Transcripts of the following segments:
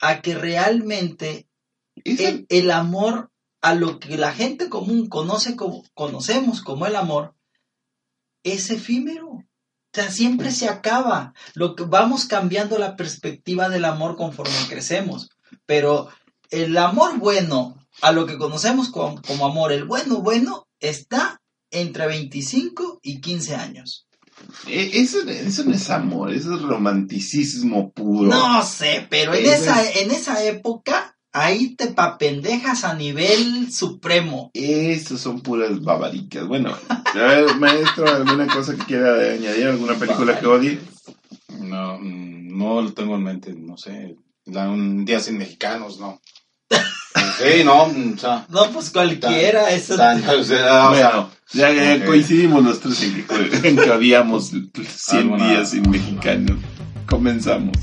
A que realmente el, el, amor a lo que la gente común conoce como, conocemos como el amor es efímero. O sea, siempre se acaba. Lo que vamos cambiando la perspectiva del amor conforme crecemos. Pero el amor bueno, a lo que conocemos como, como amor, el bueno bueno, está entre 25 y 15 años. E, eso, eso, no es amor, eso es romanticismo puro. No sé, pero en, esa, en esa época, ahí te papendejas a nivel supremo. Eso son puras babaricas. Bueno, maestro, ¿alguna cosa que quiera añadir? ¿Alguna película que odie? No, mm, no lo tengo en mente, no sé. un día sin mexicanos, no. Sí, no, o sea, No, pues cualquiera, eso. bueno, ya, coincidimos nosotros en que, en que habíamos 100 días sin mexicanos. Comenzamos.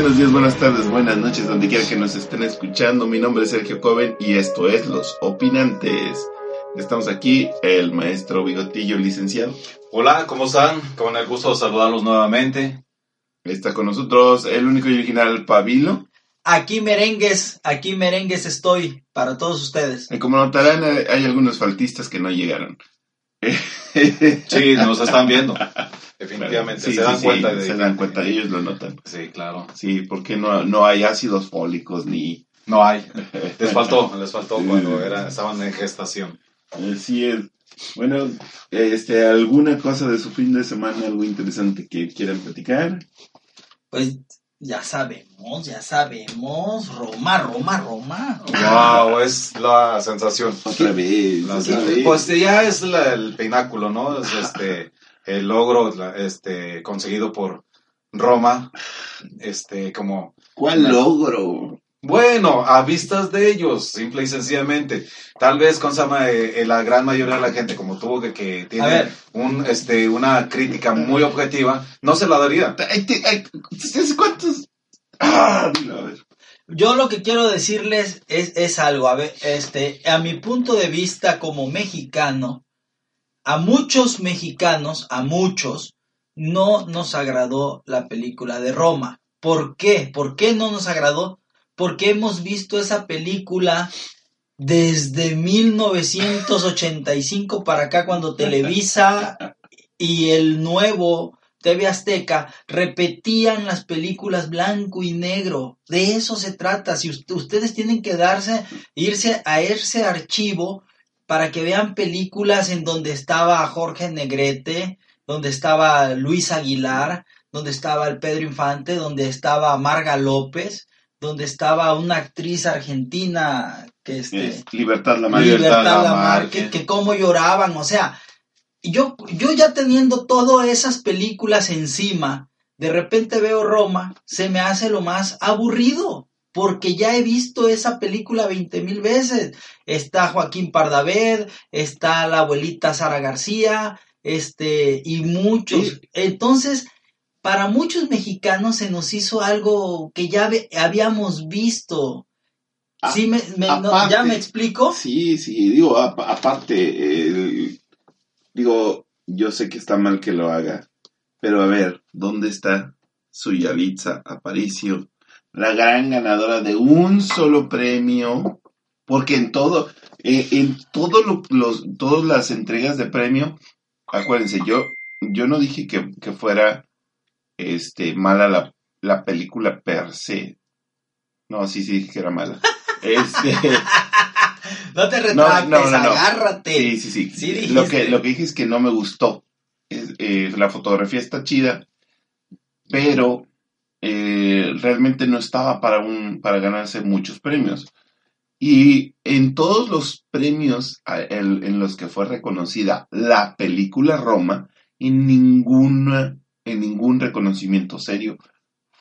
Buenos días, buenas tardes, buenas noches, donde quiera que nos estén escuchando. Mi nombre es Sergio Coven y esto es Los Opinantes. Estamos aquí, el maestro Bigotillo, licenciado. Hola, ¿cómo están? Con el gusto de saludarlos nuevamente. Está con nosotros el único y original Pabilo. Aquí merengues, aquí merengues estoy para todos ustedes. Y como notarán, hay algunos faltistas que no llegaron. Sí, nos están viendo. Definitivamente, sí, se dan sí, cuenta sí, de se dan cuenta, ellos lo notan. Sí, claro. Sí, porque no, no hay ácidos fólicos ni... No hay. Les faltó, les faltó cuando era, estaban en gestación. Así es. Bueno, este, ¿alguna cosa de su fin de semana, algo interesante que quieran platicar? Pues ya sabemos, ya sabemos. Roma, Roma, Roma. Wow, es la sensación. Otra vez. La- otra vez. pues ya es la- el pináculo, ¿no? Es este el logro este conseguido por Roma, este como ¿Cuál logro? bueno, a vistas de ellos, simple y sencillamente. Tal vez con Sama, eh, eh, la gran mayoría de la gente, como tuvo que, que tiene un, este, una crítica muy objetiva, no se la daría. Ay, te- ay, ¿Ustedes cuántos? Ah, a ver. Yo lo que quiero decirles es, es algo, a ver, este, a mi punto de vista como mexicano, a muchos mexicanos, a muchos, no nos agradó la película de Roma. ¿Por qué? ¿Por qué no nos agradó? Porque hemos visto esa película desde 1985 para acá, cuando Televisa y el nuevo TV Azteca repetían las películas blanco y negro. De eso se trata. Si ust- ustedes tienen que darse, irse a ese archivo para que vean películas en donde estaba Jorge Negrete, donde estaba Luis Aguilar, donde estaba el Pedro Infante, donde estaba Marga López, donde estaba una actriz argentina que este, Es Libertad la Libertad, que, que cómo lloraban, o sea, yo, yo ya teniendo todas esas películas encima, de repente veo Roma, se me hace lo más aburrido, porque ya he visto esa película veinte mil veces. Está Joaquín Pardavé, está la abuelita Sara García, este, y muchos. Sí. Entonces, para muchos mexicanos se nos hizo algo que ya habíamos visto. A- ¿Sí me, me- no- aparte- ¿Ya me explico? Sí, sí, digo, apa- aparte, eh, digo, yo sé que está mal que lo haga, pero a ver, ¿dónde está su Yalitza Aparicio, la gran ganadora de un solo premio? Porque en todo, eh, en todo lo- los, todas las entregas de premio, acuérdense, yo, yo no dije que, que fuera este, mala la, la película per se. No, sí, sí, dije que era mala. Este, No te retractes, no, no, no. agárrate. sí, sí, sí. Lo, que, lo que dije es que no me gustó. Es- eh, la fotografía está chida, pero eh, realmente no estaba para, un, para ganarse muchos premios. Y en todos los premios en los que fue reconocida la película Roma, en en ningún reconocimiento serio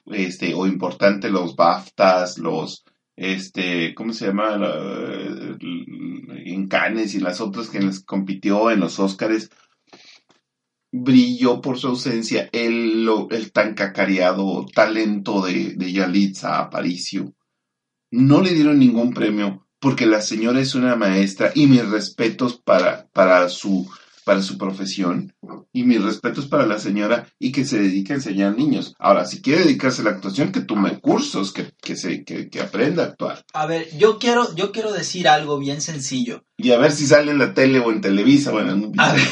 este, o importante, los BAFTAs, los, este, ¿cómo se llama? La- en Cannes y las otras que les compitió en los Óscares, brilló por su ausencia el, el tan cacareado talento de, de Yalitza Aparicio. No le dieron ningún premio porque la señora es una maestra y mis respetos para, para, su, para su profesión y mis respetos para la señora y que se dedica a enseñar niños. Ahora, si quiere dedicarse a la actuación, que tome cursos, que, que, se, que, que aprenda a actuar. A ver, yo quiero, yo quiero decir algo bien sencillo. Y a ver si sale en la tele o en Televisa o en algún A ver,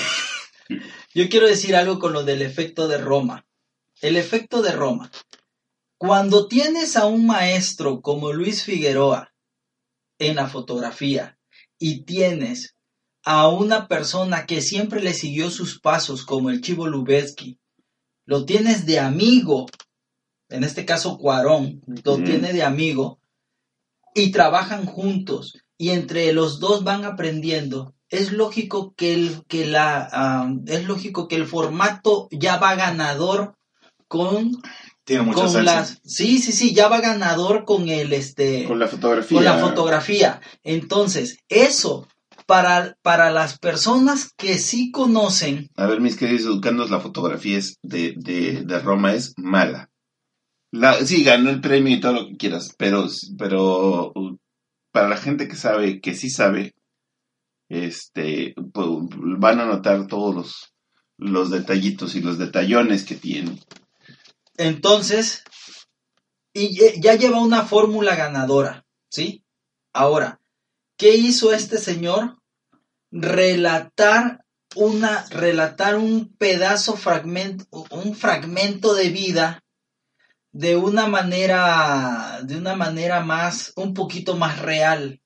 yo quiero decir algo con lo del efecto de Roma. El efecto de Roma. Cuando tienes a un maestro como Luis Figueroa en la fotografía y tienes a una persona que siempre le siguió sus pasos como el Chivo Lubetzky, lo tienes de amigo, en este caso Cuarón, lo tiene de amigo, y trabajan juntos, y entre los dos van aprendiendo, es lógico que el, que la, es lógico que el formato ya va ganador con, Tiene mucha con las, sí, sí, sí, ya va ganador con el, este, Con la fotografía. con la fotografía. Entonces, eso, para, para las personas que sí conocen, A ver, mis queridos educandos, la fotografía es de, de, de Roma es mala. La, sí, ganó el premio y todo lo que quieras, pero, pero para la gente que sabe, que sí sabe, este, pues, van a notar todos los, los detallitos y los detallones que tiene. entonces, y ya lleva una fórmula ganadora, ¿sí? Ahora, ¿qué hizo este señor? Relatar una, relatar un pedazo, fragmento, un fragmento de vida de una manera, de una manera más, un poquito más real,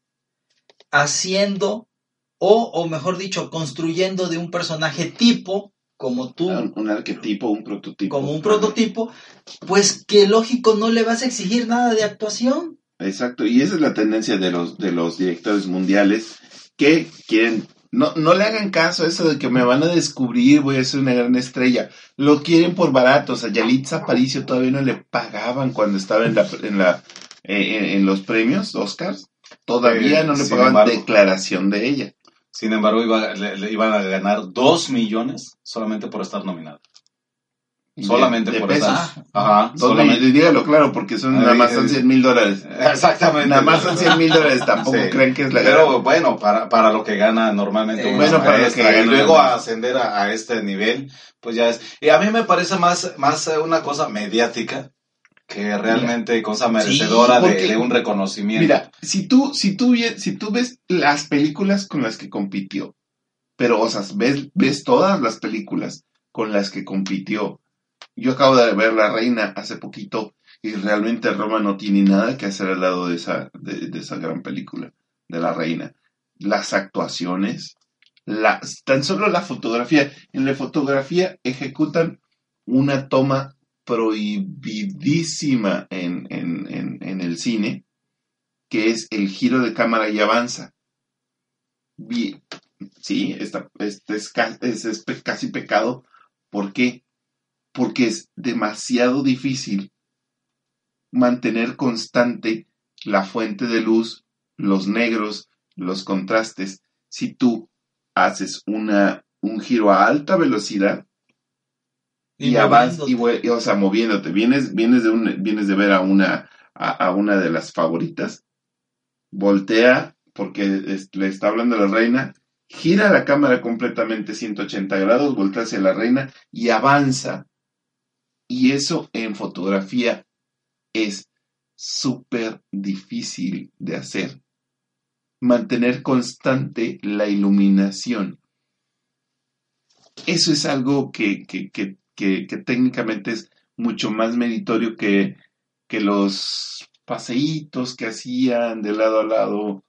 haciendo, o, o mejor dicho, construyendo de un personaje tipo, como tú, Un, un arquetipo, un prototipo. como un prototipo, pues que lógico no le vas a exigir nada de actuación. Exacto, y esa es la tendencia de los, de los directores mundiales que quieren, no, no le hagan caso a eso de que me van a descubrir, voy a ser una gran estrella. Lo quieren por barato, o sea, Yalitza Aparicio todavía no le pagaban cuando estaba en la, en la, eh, en, en los premios Oscars. Todavía Eh, no le pagaban embargo. declaración de ella. Sin embargo, iba, le, le iban a ganar dos millones solamente por estar nominado. Solamente De- por pesos. estar. Ajá, solamente. dígalo claro, porque son Ay, nada más eh, son 100 mil dólares. Exactamente. Nada más son 100 mil dólares, tampoco Sí. creen que es la Pero gran- bueno, para, para lo que gana normalmente Eh, bueno, para lo que gana y luego a ascender a, a este nivel, pues ya es. Y a mí me parece más, más eh, una cosa mediática que realmente cosa merecedora de- porque- de, un reconocimiento. Mira, si tú, si tú, si tú ves las películas con las que compitió, pero, o sea, ves, ves todas las películas con las que compitió. Yo acabo de ver La Reina hace poquito y realmente Roma no tiene nada que hacer al lado de esa, de, de esa gran película, de La Reina. Las actuaciones, la, tan solo la fotografía. En la fotografía ejecutan una toma prohibidísima en, en, en, el cine, que es el giro de cámara y avanza. Sí, este es, casi pecado. ¿Por qué? Porque es demasiado difícil mantener constante la fuente de luz, los negros, los contrastes, si tú haces una, un giro a alta velocidad y, avanzas, y, o sea, moviéndote. Vienes, vienes, de un, vienes de ver a una, a, a una de las favoritas, voltea porque es- le está hablando a la reina, gira la cámara completamente 180 grados, voltea hacia la reina y avanza. Y eso en fotografía es súper difícil de hacer. Mantener constante la iluminación. Eso es algo que, que, que, que, técnicamente es mucho más meritorio que, que los paseitos que hacían de lado a lado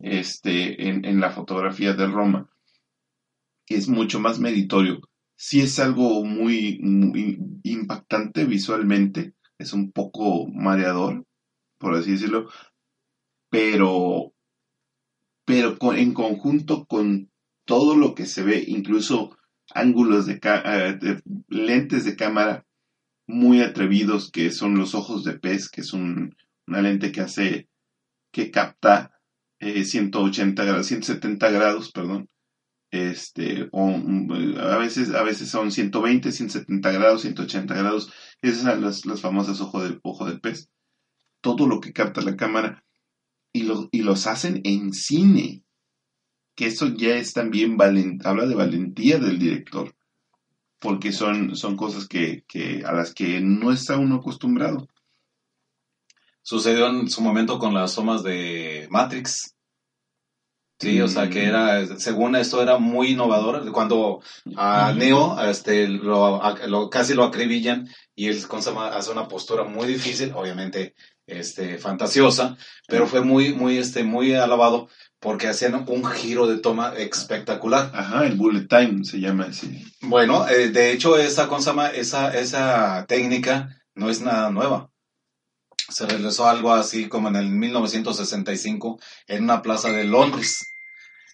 este, en, en la fotografía de Roma. Es mucho más meritorio. Sí es algo muy, muy impactante visualmente, es un poco mareador, por así decirlo, pero, pero con- en conjunto con todo lo que se ve, incluso ángulos de, eh, de lentes de cámara muy atrevidos que son los ojos de pez, que es un- una lente que hace, que capta eh, 180 grados, 170 grados, perdón. Este, o, mm, a veces, a veces son 120, 170 grados, 180 grados. Esas son las, famosas ojo de, ojo de pez. Todo lo que capta la cámara. Y, y los hacen en cine. Que eso ya es también habla de valentía del director. Porque son, son cosas que, a las que no está uno acostumbrado. Sucedió en su momento con las tomas de Matrix. Sí, o sea que era, según esto era muy innovador. Cuando a Neo este, lo, casi lo acribillan y él hace una postura muy difícil, obviamente este, fantasiosa, pero fue muy, muy, este, muy alabado porque hacían un giro de toma espectacular. Ajá, el bullet time se llama así. Bueno, eh, de hecho, esa, esa, esa técnica no es nada nueva. Se realizó algo así como en el 1965 en una plaza de Londres.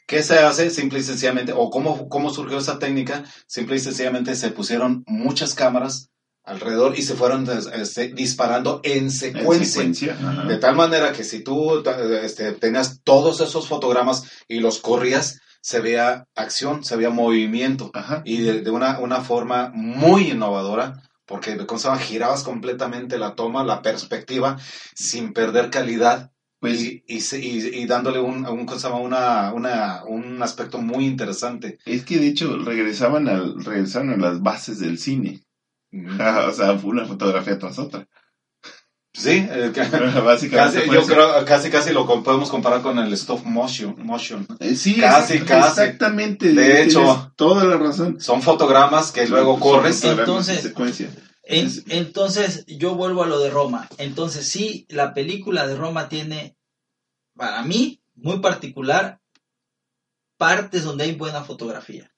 ¿Qué se hace? Simple y sencillamente, o cómo, cómo surgió esa técnica, simple y sencillamente se pusieron muchas cámaras alrededor y se fueron este, disparando en En secuencia. De tal manera que si tú este, tenías todos esos fotogramas y los corrías, se veía acción, se veía movimiento Ajá. y de, de una, una forma muy innovadora, porque ¿cómo se llama? girabas completamente la toma, la perspectiva, sin perder calidad Pues y, y, y- dándole un, un. Una, una, un aspecto muy interesante. es que de hecho regresaban, al, regresaron a las bases del cine. O sea, fue una fotografía tras otra. Sí, eh, ca- Básicamente. casi, yo creo, casi casi lo podemos comparar con el stop motion. motion. Eh, Sí, Casi, exact- casi. Exactamente. De hecho. Toda la razón. Son fotogramas que luego Son corres. Entonces- en secuencia. En- Es- entonces, yo vuelvo a lo de Roma. Entonces, sí, la película de Roma tiene, para mí, muy particular, partes donde hay buena fotografía.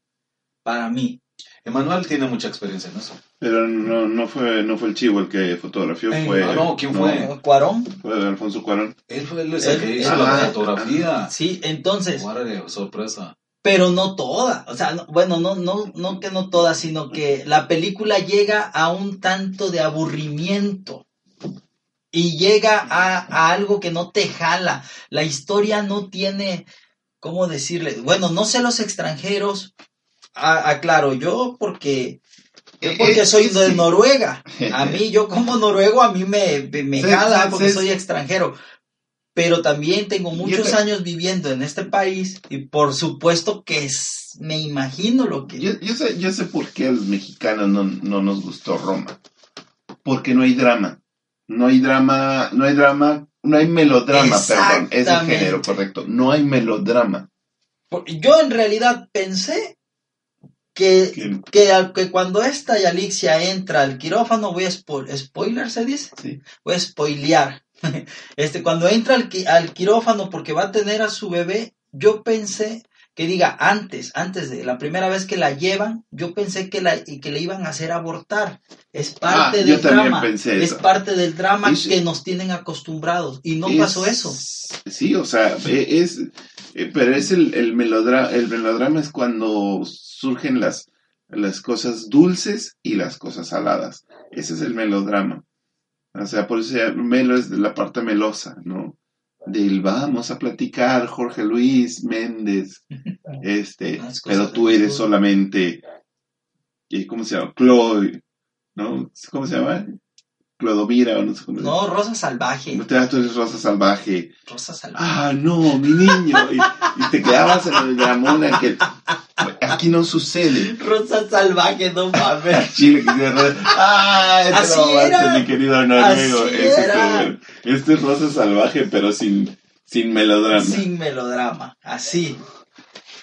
Para mí. Emanuel tiene mucha experiencia en eso. Pero no, no, fue, no fue el chivo el que fotografió, Eh, fue. no, no, ¿quién fue? Cuarón. Fue Alfonso Cuarón. Él fue el Él- que hizo la ah, fotografía. Sí, entonces, sorpresa. pero no toda. O sea, no- bueno, no, no, no que no toda, sino que la película llega a un tanto de aburrimiento. Y llega a, a algo que no te jala. La historia no tiene, ¿cómo decirle? Bueno, no sé los extranjeros. A- Aclaro, yo porque, yo Eh, porque eh, soy de Noruega. A mí, yo como noruego, a mí me, me, Sí, jala porque sí. soy extranjero. Pero también tengo muchos te- años viviendo en este país y por supuesto que es- me imagino lo que... Yo, yo sé, yo sé por qué a los mexicanos no, no nos gustó Roma. Porque no hay drama. No hay drama, no hay drama, no hay melodrama, perdón. Es el género correcto. No hay melodrama. Yo en realidad pensé que, Que- que, al- que cuando esta Yalixia entra al quirófano, voy a spo- spoiler, ¿se dice? Sí. voy a spoilear. Este, cuando entra al, qui- al quirófano porque va a tener a su bebé, yo pensé que diga antes, antes de la primera vez que la llevan, yo pensé que la y que le iban a hacer abortar. Es parte Ah, yo del drama. es parte del drama Es- que nos tienen acostumbrados y no Es- pasó eso. Sí, o sea, e- es, eh, pero es el, el melodrama, el melodrama es cuando surgen las, las cosas dulces y las cosas saladas. Ese es el melodrama. O sea, por eso melo es de la parte melosa, ¿no? Del vamos a platicar, Jorge Luis Méndez, este, pero tú eres solamente, ¿y ¿cómo se llama? Chloe, ¿no? ¿Cómo se llama? Clodomira, o no sé cómo No, Rosa Salvaje. llama. Tú eres Rosa Salvaje. Rosa Salvaje. Ah, no, mi niño. Y, y te quedabas en el dramón en que aquí no sucede. Rosa Salvaje, no mames. Chile que Ah, este Así no era. mi querido noruego. Así Ese es era. bueno. Este es rosa salvaje, pero sin, sin melodrama. Sin melodrama. Así.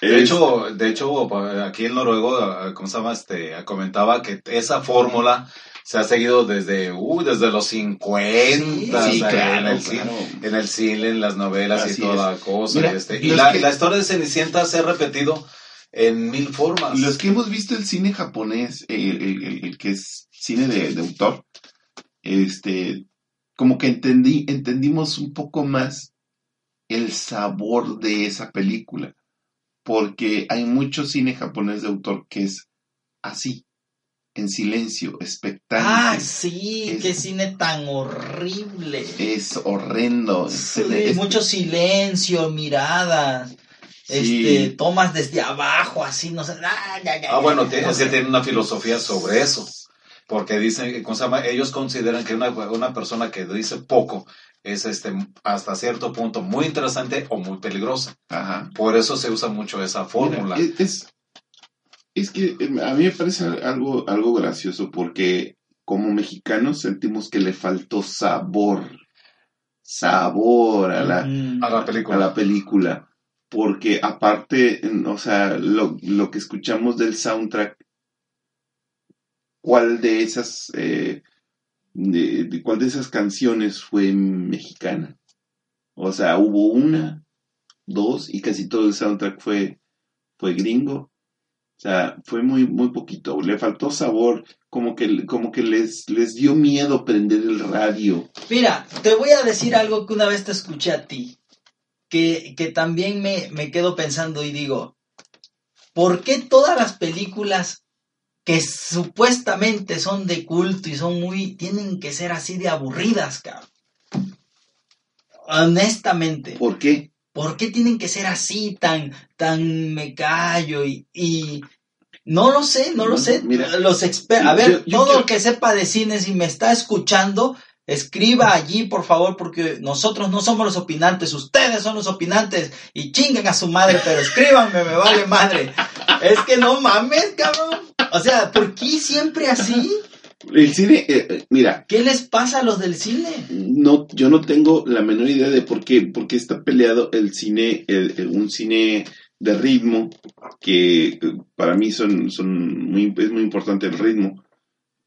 De hecho, de hecho, aquí el noruego, eh, ¿cómo se llama? Este, comentaba que esa fórmula se ha seguido desde, uh, desde los 50, Sí, o sea, claro, en, el claro. cine, en el cine, en las novelas Así y toda es. la cosa. Mira, y este, y la, que- la historia de Cenicienta se ha repetido en mil formas. Los que hemos visto el cine japonés, el, el- el- el que es cine de, de autor, este, como que entendí, entendimos un poco más el sabor de esa película, porque hay mucho cine japonés de autor que es así, en silencio, expectante. Ah, sí, Es- qué cine tan horrible. Es horrendo. Sí, es- mucho silencio, miradas, Sí. este, tomas desde abajo, así, no sé. Ah, ya, ya, Ah, bueno, ya, tiene- no es que sé. tiene una filosofía sobre eso. Porque dicen, ¿cómo se llama? ellos consideran que una, una persona que dice poco es este hasta cierto punto muy interesante o muy peligrosa. Ajá. Por eso se usa mucho esa fórmula. Mira, es, es, que eh, a mí me parece algo, algo gracioso porque como mexicanos sentimos que le faltó sabor, sabor a la, Mm. a la a película. la película. Porque aparte, o sea, lo, lo que escuchamos del soundtrack, ¿cuál de esas, eh, de, de cuál de esas canciones fue mexicana? O sea, hubo una, dos, y casi todo el soundtrack fue, fue gringo. O sea, fue muy, muy poquito. Le faltó sabor, como que, como que les, les dio miedo prender el radio. Mira, te voy a decir algo que una vez te escuché a ti, que, que también me, me quedo pensando y digo, ¿por qué todas las películas que supuestamente son de culto y son muy, tienen que ser así de aburridas, cabrón? Honestamente. ¿Por qué? ¿Por qué tienen que ser así, tan, tan me callo y, y no lo sé, no lo sé. Mira, los expertos, a yo- ver, yo todo quiero- el que sepa de cine, si me está escuchando, escriba allí, por favor, porque nosotros no somos los opinantes, ustedes son los opinantes y chinguen a su madre, pero escríbanme, me vale madre. Es que no mames, cabrón. O sea, ¿por qué siempre así? El cine, eh, eh, mira, ¿Qué les pasa a los del cine? no, yo no tengo la menor idea de por qué, por qué está peleado el cine, el- el- un cine de ritmo, que eh, para mí son, son muy, es muy importante el ritmo,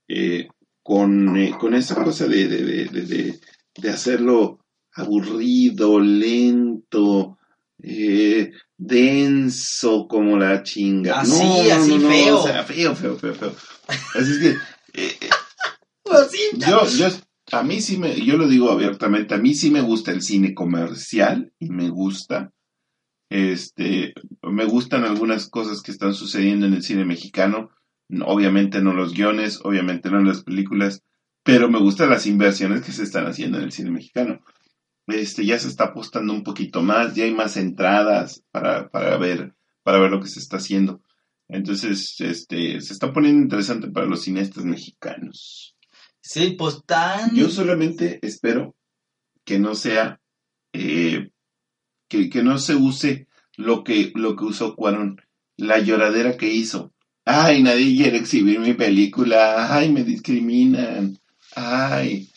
eh, con, eh, con esa cosa de, de, de, de, hacerlo aburrido, lento, eh, denso como la chinga. Así, así, feo. o sea, feo, feo, feo, feo. Así es que yo, yo, a mí sí me, yo lo digo abiertamente, a mí sí me gusta el cine comercial y me gusta, este, me gustan algunas cosas que están sucediendo en el cine mexicano, No, obviamente no los guiones, obviamente no las películas, pero me gustan las inversiones que se están haciendo en el cine mexicano. Este, ya se está apostando un poquito más, ya hay más entradas para, para ver, para ver lo que se está haciendo. Entonces, este, se está poniendo interesante para los cineastas mexicanos. Sí, pues tan... Yo solamente espero que no sea, eh, que, que no se use lo que, lo que usó Cuarón, la lloradera que hizo. Ay, nadie quiere exhibir mi película, ay, me discriminan, ay,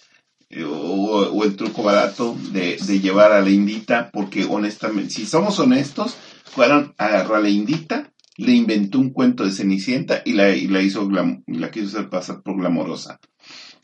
eh, o, o el truco barato de, de llevar a la indita, porque honestamente, si somos honestos, Cuarón agarró a la indita, le inventó un cuento de Cenicienta y la, y la hizo, glam- la quiso hacer pasar por glamorosa.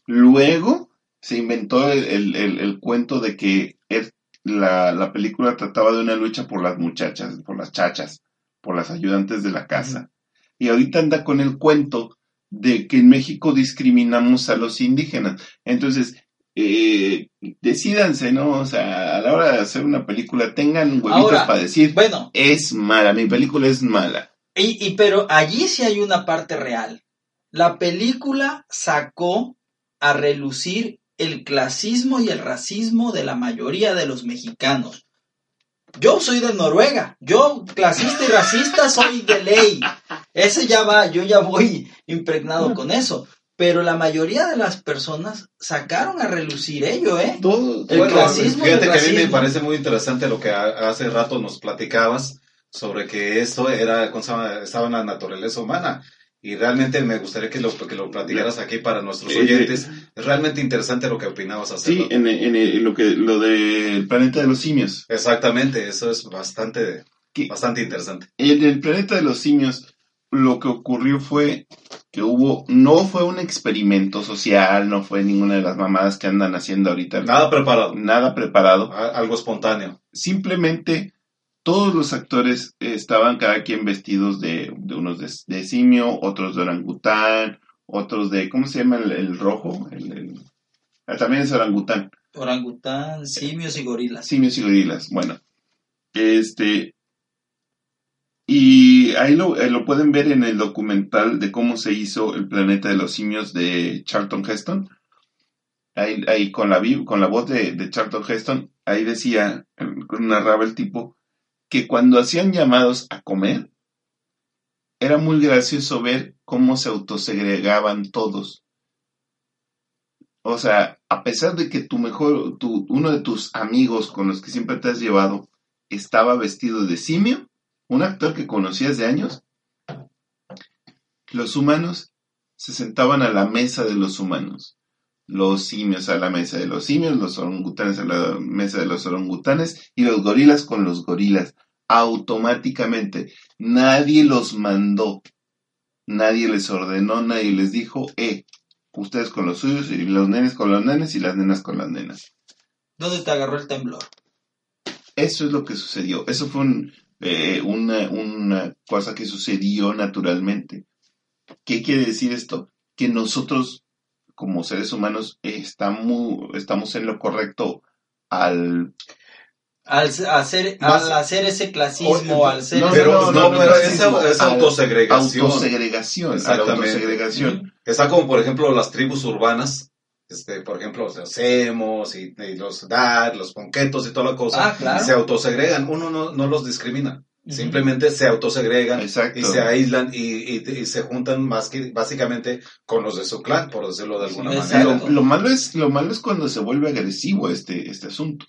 Luego se inventó el, el- el- el cuento de que er- la, la película trataba de una lucha por las muchachas, por las chachas, por las ayudantes de la casa. Y ahorita anda con el cuento de que en México discriminamos a los indígenas. Entonces, eh, decídanse, ¿no? O sea, a la hora de hacer una película, tengan huevitos Ahora, para decir, Bueno, es mala, mi película es mala. Y, y pero allí sí hay una parte real. La película sacó a relucir el clasismo y el racismo de la mayoría de los mexicanos. Yo soy de Noruega, yo clasista y racista soy de ley. Ese ya va, yo ya voy impregnado con eso. Pero la mayoría de las personas sacaron a relucir ello, ¿eh? Todo, El Bueno, clasismo y fíjate el que a mí me parece muy interesante lo que ha- hace rato nos platicabas sobre que esto era, estaba en la naturaleza humana. Y realmente me gustaría que lo, que lo platicaras aquí para nuestros Eh, oyentes. Es realmente interesante lo que opinabas hace Sí, en, en- en lo que lo del planeta de los simios. Exactamente, eso es bastante, ¿Qué? bastante interesante. En el planeta de los simios, lo que ocurrió fue que hubo, no fue un experimento social, no fue ninguna de las mamadas que andan haciendo ahorita. Nada preparado. Nada preparado. A- Algo espontáneo. Simplemente todos los actores estaban cada quien vestidos de, de unos de, de simio, otros de orangután, otros de, ¿cómo se llama el, el rojo? El- el- ah, también es orangután. Orangután, simios y gorilas. Simios y gorilas. Bueno, este. Y ahí lo, eh, lo pueden ver en el documental de cómo se hizo el planeta de los simios de Charlton Heston. Ahí, ahí con, la, con la voz de, de Charlton Heston, ahí decía, eh, narraba el tipo, que cuando hacían llamados a comer, era muy gracioso ver cómo se autosegregaban todos. O sea, a pesar de que tu mejor, tu, uno de tus amigos con los que siempre te has llevado estaba vestido de simio, un actor que conocías de años, los humanos se sentaban a la mesa de los humanos. Los simios a la mesa de los simios, los orangutanes a la mesa de los orangutanes y los gorilas con los gorilas. Automáticamente. Nadie los mandó. Nadie les ordenó, nadie les dijo, eh, ustedes con los suyos y los nenes con los nenes y las nenas con las nenas. ¿Dónde te agarró el temblor? Eso es lo que sucedió. Eso fue un, eh, una, una cosa que sucedió naturalmente. ¿Qué quiere decir esto? Que nosotros, como seres humanos, estamos, estamos en lo correcto al... Al hacer, Más- al hacer ese clasismo, al ser no, ese- Pero no, no, no, pero no, es, no, es al- autosegregación. Exactamente. autosegregación. Está como, por ejemplo, las tribus urbanas, este, por ejemplo, los emos y, y los dar, los ponquetos y toda la cosa, Ah, claro. se autosegregan. Uno no, no los discrimina. Simplemente se autosegregan Exacto. y se aíslan y, y- y se juntan más que, básicamente con los de su clan, por decirlo de alguna manera. lo malo es, lo malo es cuando se vuelve agresivo este, este asunto.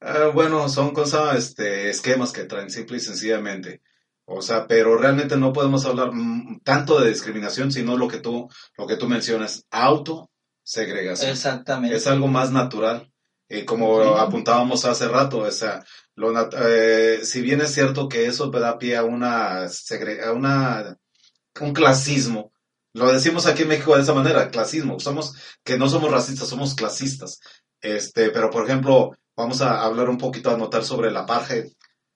Ah, bueno, son cosas, este, esquemas que traen simple y sencillamente. O sea, pero realmente no podemos hablar mm, tanto de discriminación, sino lo que tú, lo que tú mencionas, autosegregación. Exactamente. Es algo más natural. Y como Sí. apuntábamos hace rato, o sea, lo eh, si bien es cierto que eso da pie a una, a una, un clasismo, lo decimos aquí en México de esa manera, clasismo, somos, que no somos racistas, somos clasistas. Este, pero por ejemplo, vamos a hablar un poquito, a notar sobre el apartheid,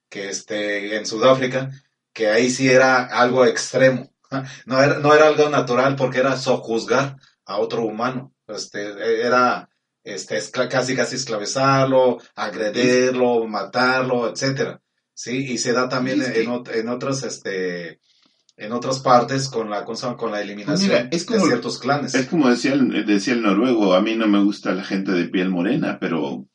que este, en Sudáfrica, que ahí sí era algo extremo. No era, no era algo natural porque era sojuzgar a otro humano. Este, era este, escla- casi casi esclavizarlo, agredirlo, matarlo, etcétera. Sí, y se da también Es en, en otras, este, en otras partes con la con la eliminación Pues mira, es como- de ciertos clanes. Es como decía el, decía el noruego, a mí no me gusta la gente de piel morena, pero,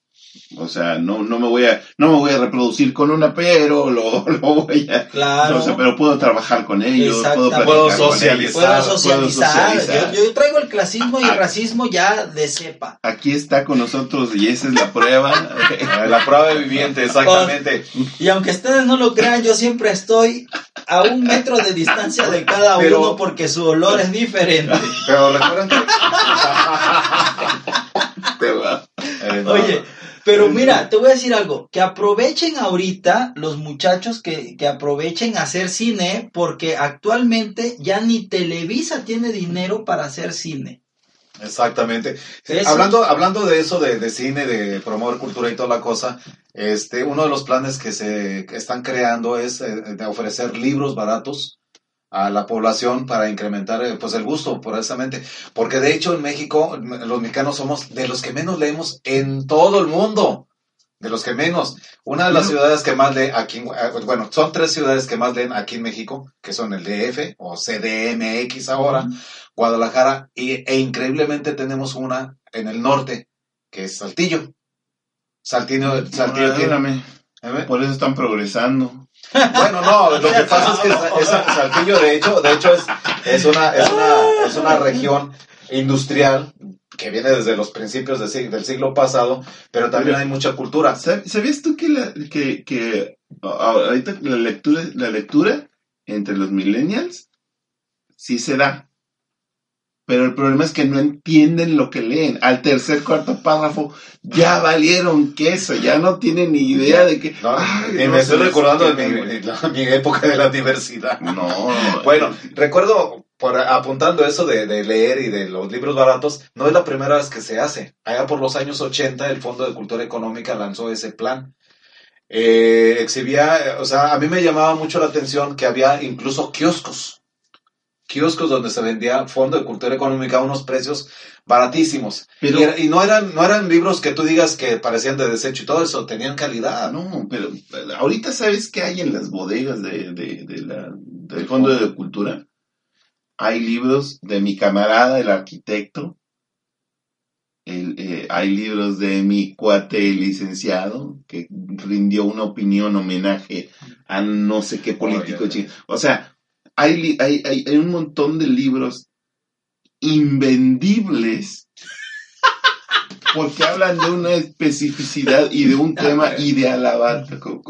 o sea, no, no me voy a, no me voy a reproducir con una, pero lo, lo voy a, Claro. o sea, pero puedo trabajar con ellos, puedo Puedo con ellos. socializar. Puedo socializar. Yo, yo traigo el clasismo y el racismo ya de cepa. Aquí está con nosotros y esa es la prueba. Ah, La prueba viviente, exactamente. Y aunque ustedes no lo crean, yo siempre estoy a un metro de distancia de cada Pero- uno porque su olor es diferente. Pero recuerden que... Te va. Eh, no, Oye, pero mira, te voy a decir algo, que aprovechen ahorita los muchachos que, que aprovechen a hacer cine porque actualmente ya ni Televisa tiene dinero para hacer cine. Exactamente. Sí, Eso- Hablando, hablando de eso, de, de cine, de promover cultura y toda la cosa, este, uno de los planes que se están creando es eh, de ofrecer libros baratos a la población para incrementar eh, pues el gusto precisamente porque de hecho en México los mexicanos somos de los que menos leemos en todo el mundo de los que menos una de las ciudades que más lee aquí eh, bueno son tres ciudades que más leen aquí en México que son el DF o CDMX ahora Guadalajara y, e increíblemente tenemos una en el norte, que es Saltillo. Saltillo, Saltillo tiene... ¿Eh? por eso están progresando. Bueno, no, lo que pasa es que esa- esa- Saltillo de hecho, de hecho es, es, una, es, una, es una región industrial que viene desde los principios del sig- del siglo pasado, pero también hay mucha cultura. ¿Sab- ¿Sabías tú que, que, que ahorita la lectura, la lectura entre los millennials sí se da? Pero el problema es que no entienden lo que leen. Al tercer, cuarto párrafo, ya valieron queso, ya no tienen ni idea de que... No, Ay, y no me estoy recordando de mi, bueno. la- mi época de la universidad. No. Bueno, recuerdo, por, apuntando eso de, de leer y de los libros baratos, no es la primera vez que se hace. Allá por los años 80, el Fondo de Cultura Económica lanzó ese plan. Eh, exhibía, o sea, a mí me llamaba mucho la atención que había incluso kioscos. Kioscos donde se vendía Fondo de Cultura Económica a unos precios baratísimos. Pero- y, era- y no eran no eran libros que tú digas que parecían de desecho y todo eso, tenían calidad. No, pero eh, ahorita sabes qué hay en las bodegas de, de- de la- del Fondo de Cultura. Hay libros de mi camarada, el arquitecto. El, eh, hay libros de mi cuate licenciado que rindió una opinión, homenaje a no sé qué político. Oh, O sea, hay, hay, hay, hay un montón de libros invendibles porque hablan de una especificidad y de un tema y de alabar.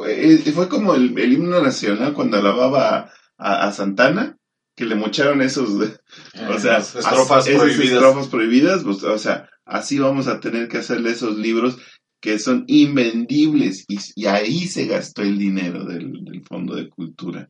Eh, Fue como el, el himno nacional cuando alababa a, Santana, que le mocharon esos, o sea, estrofas prohibidas. estrofas prohibidas, pues, o sea, así vamos a tener que hacerle esos libros que son invendibles y, y ahí se gastó el dinero del, del Fondo de Cultura.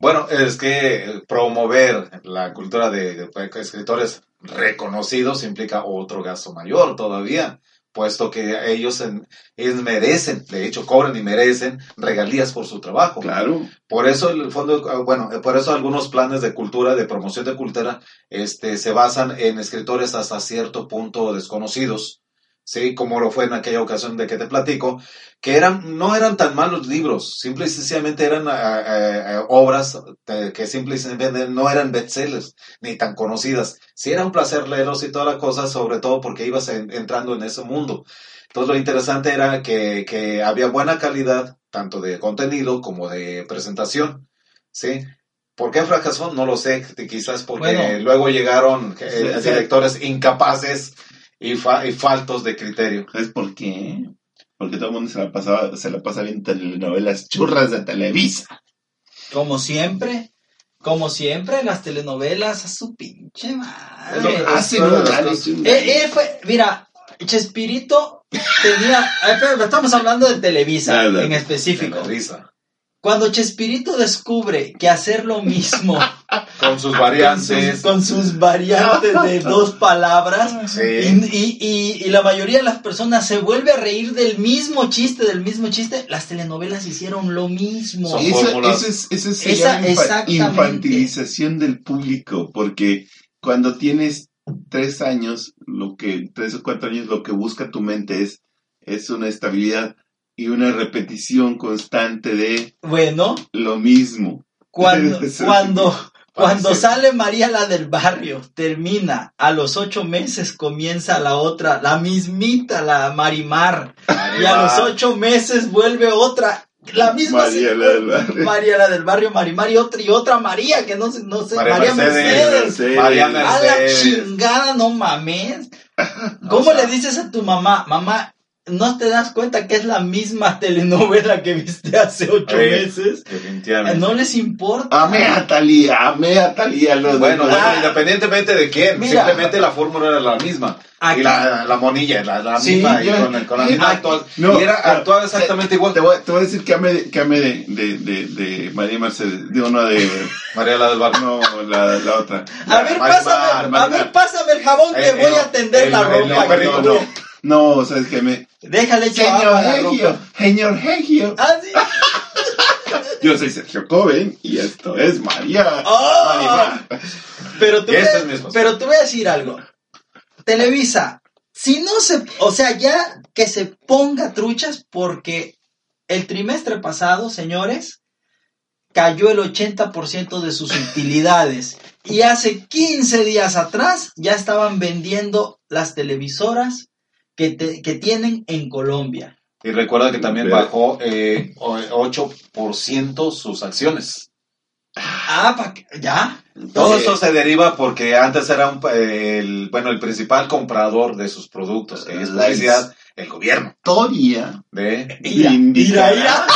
Bueno, es que promover la cultura de, de escritores reconocidos implica otro gasto mayor todavía, puesto que ellos, en- ellos merecen, de hecho cobran y merecen regalías por su trabajo. Claro. Por eso el fondo, bueno, por eso algunos planes de cultura, de promoción de cultura, este, se basan en escritores hasta cierto punto desconocidos, sí, como lo fue en aquella ocasión de que te platico, que eran, no eran tan malos libros, simple y sencillamente eran ah, ah, ah, obras eh, que simple y sencillamente no eran bestsellers, ni tan conocidas. Sí era un placer leerlos y toda la cosa, sobre todo porque ibas en- entrando en ese mundo. Entonces lo interesante era que, que había buena calidad, tanto de contenido como de presentación, ¿sí? ¿Por qué fracasó? No lo sé, quizás porque Bueno. luego llegaron eh, Sí, sí. directores incapaces y, fa- y faltos de criterio. ¿Sabes por qué? Porque todo el mundo se la, pasaba, se la pasa viendo telenovelas churras de Televisa. Como siempre, como siempre, las telenovelas a su pinche madre. Hacen un Eh, eh, fue, mira, Chespirito tenía. eh, pero estamos hablando de Televisa en específico. Cuando Chespirito descubre que hacer lo mismo Con sus con variantes. sus, con sus variantes de dos palabras Sí. y, y- y- y la mayoría de las personas se vuelve a reír del mismo chiste, del mismo chiste, las telenovelas hicieron lo mismo. Son Eso, eso es, eso se Esa- llama infantilización del público, porque cuando tienes tres años, lo que, tres o cuatro años, lo que busca tu mente es, es una estabilidad y una repetición constante de Bueno, lo mismo. cuando, cuando, cuando sale María la del barrio, termina, a los ocho meses comienza la otra, la mismita, la Marimar, y a los ocho meses vuelve otra, la misma María la del barrio. María la del barrio, Marimar y otra, y otra María, que no sé, no sé, María María, Mercedes. Mercedes. Mariana A la Mercedes. chingada, no mames. ¿Cómo O sea- le dices a tu mamá, mamá, no te das cuenta que es la misma telenovela que viste hace ocho Sí. meses? Definitivamente. No les importa. Amé a Talía, amé a Talía. Bueno, de- bueno, Ah. independientemente de quién, Mira. simplemente la fórmula era la misma. Aquí- Y la, la monilla, la, la Sí, misma, y con, la misma actual. no, y era actual exactamente igual. Te voy, te voy a decir que amé, que amé de, de, de, de María Mercedes. Digo, no, de. María la del barrio. No, la, la otra. A ver, pásame, a ver, pásame el jabón que Eh, voy eh, a tender la ropa. el perrito, no, no, no, sabes que me. Déjale Señor Hegio, señor Hegio. Ah, sí. Yo soy Sergio Coven y esto es María. ¡Oh! Pero es esposo. pero te voy a decir algo. Televisa, si no se, o sea, ya que se ponga truchas porque el trimestre pasado, señores, cayó el 80% de sus utilidades. Y hace 15 días atrás ya estaban vendiendo las televisoras que, te- que tienen en Colombia. Y recuerda que también bajó eh, o- 8% sus acciones. Ah, pa' que- ¿ya? Todo Sí. eso se deriva porque antes era un, eh, el, bueno, el principal comprador de sus productos, que es La publicidad, el gobierno. Historia. De, Ira, ira, ira.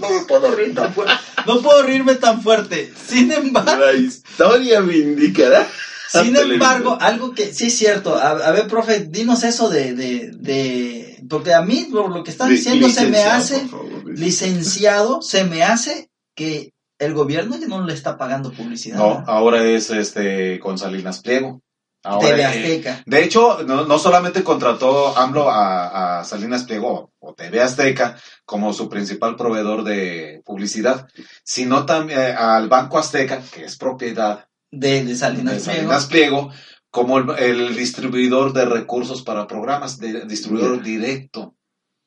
No me puedo reír tan fuerte. No puedo reírme tan fuerte. Sin embargo, La, his- historia me indicará. Sin embargo, algo que sí es cierto. A, a ver, profe, dinos eso de, de, de- Porque a mí, por lo que estás diciendo, se me hace, favor, licenciado, se me hace que el gobierno ya no le está pagando publicidad. No, ¿verdad? ahora es este con Salinas Pliego. Ahora, TV eh, Azteca. De hecho, no, no solamente contrató AMLO a, a Salinas Pliego o TV Azteca como su principal proveedor de publicidad, sino también eh, al Banco Azteca, que es propiedad De, de de Salinas Pliego. Salinas Pliego, como el, el distribuidor de recursos para programas, de, distribuidor directo.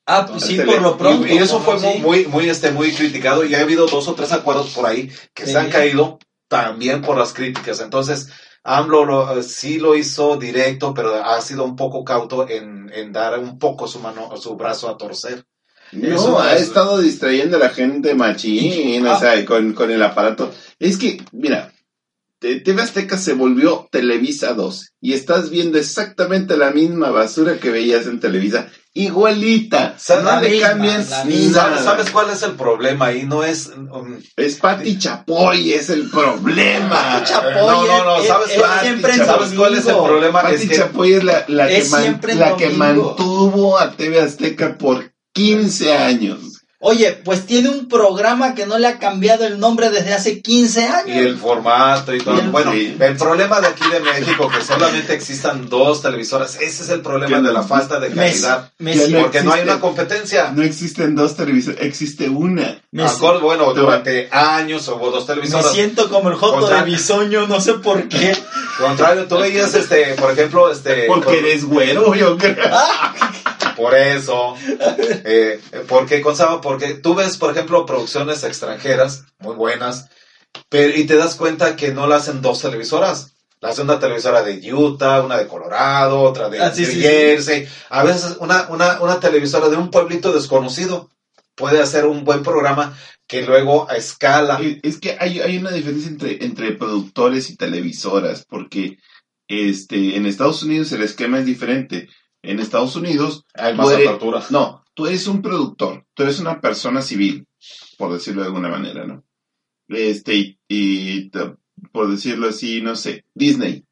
Ah, pues sí, Entonces, por lo pronto. y, y eso fue muy, Sí. muy, muy, este, muy criticado y ha habido dos o tres acuerdos por ahí que Sí. se han caído también por las críticas. Entonces, AMLO lo- sí lo hizo directo, pero ha sido un poco cauto en, en dar un poco su mano, su brazo a torcer. No, Eso ha es- estado distrayendo a la gente machín, Ah. o sea, con, con el aparato. Es que, mira, TV Azteca se volvió Televisa 2 y estás viendo exactamente la misma basura que veías en Televisa, igualita. ¿Sabes? No La le misma, cambies la misma. nada. ¿Sabes, ¿Sabes cuál es el problema ahí? No es... um, Es Pati Chapoy, es el problema. Pati Chapoy no, no, no, es- ¿sabes es cuál, siempre el ¿sabes cuál es el problema? Pati Es que Chapoy es la, la que, man- la que mantuvo a TV Azteca por 15 años. Oye, pues tiene un programa que no le ha cambiado el nombre desde hace 15 años. Y el formato y todo. Y el- bueno, sí. el problema de aquí de México, que solamente existan dos televisoras, ese es el problema de la falta de Me- calidad. me porque no hay una competencia. No existen dos televisores, existe una. me, Acor- bueno, durante años hubo dos me televisoras. siento como el Joto Contra- de Bisoño, no sé por qué. Contrario, tú veías, este, por ejemplo, este. Porque con- eres güero, yo creo. Por eso. Eh, porque, Gonzalo, porque tú ves, por ejemplo, producciones extranjeras muy buenas, pero, y te das cuenta que no la hacen dos televisoras. La hace una televisora de Utah, una de Colorado, otra de Ah, sí, New sí, Jersey. A veces una, una, una televisora de un pueblito desconocido puede hacer un buen programa que luego a escala. Eh, Es que hay, hay una diferencia entre, entre productores y televisoras, porque este, en Estados Unidos el esquema es diferente. En Estados Unidos, Hay más no, tú eres un productor, tú eres una persona civil, por decirlo de alguna manera, ¿no? Este, y, y por decirlo así, no sé, Disney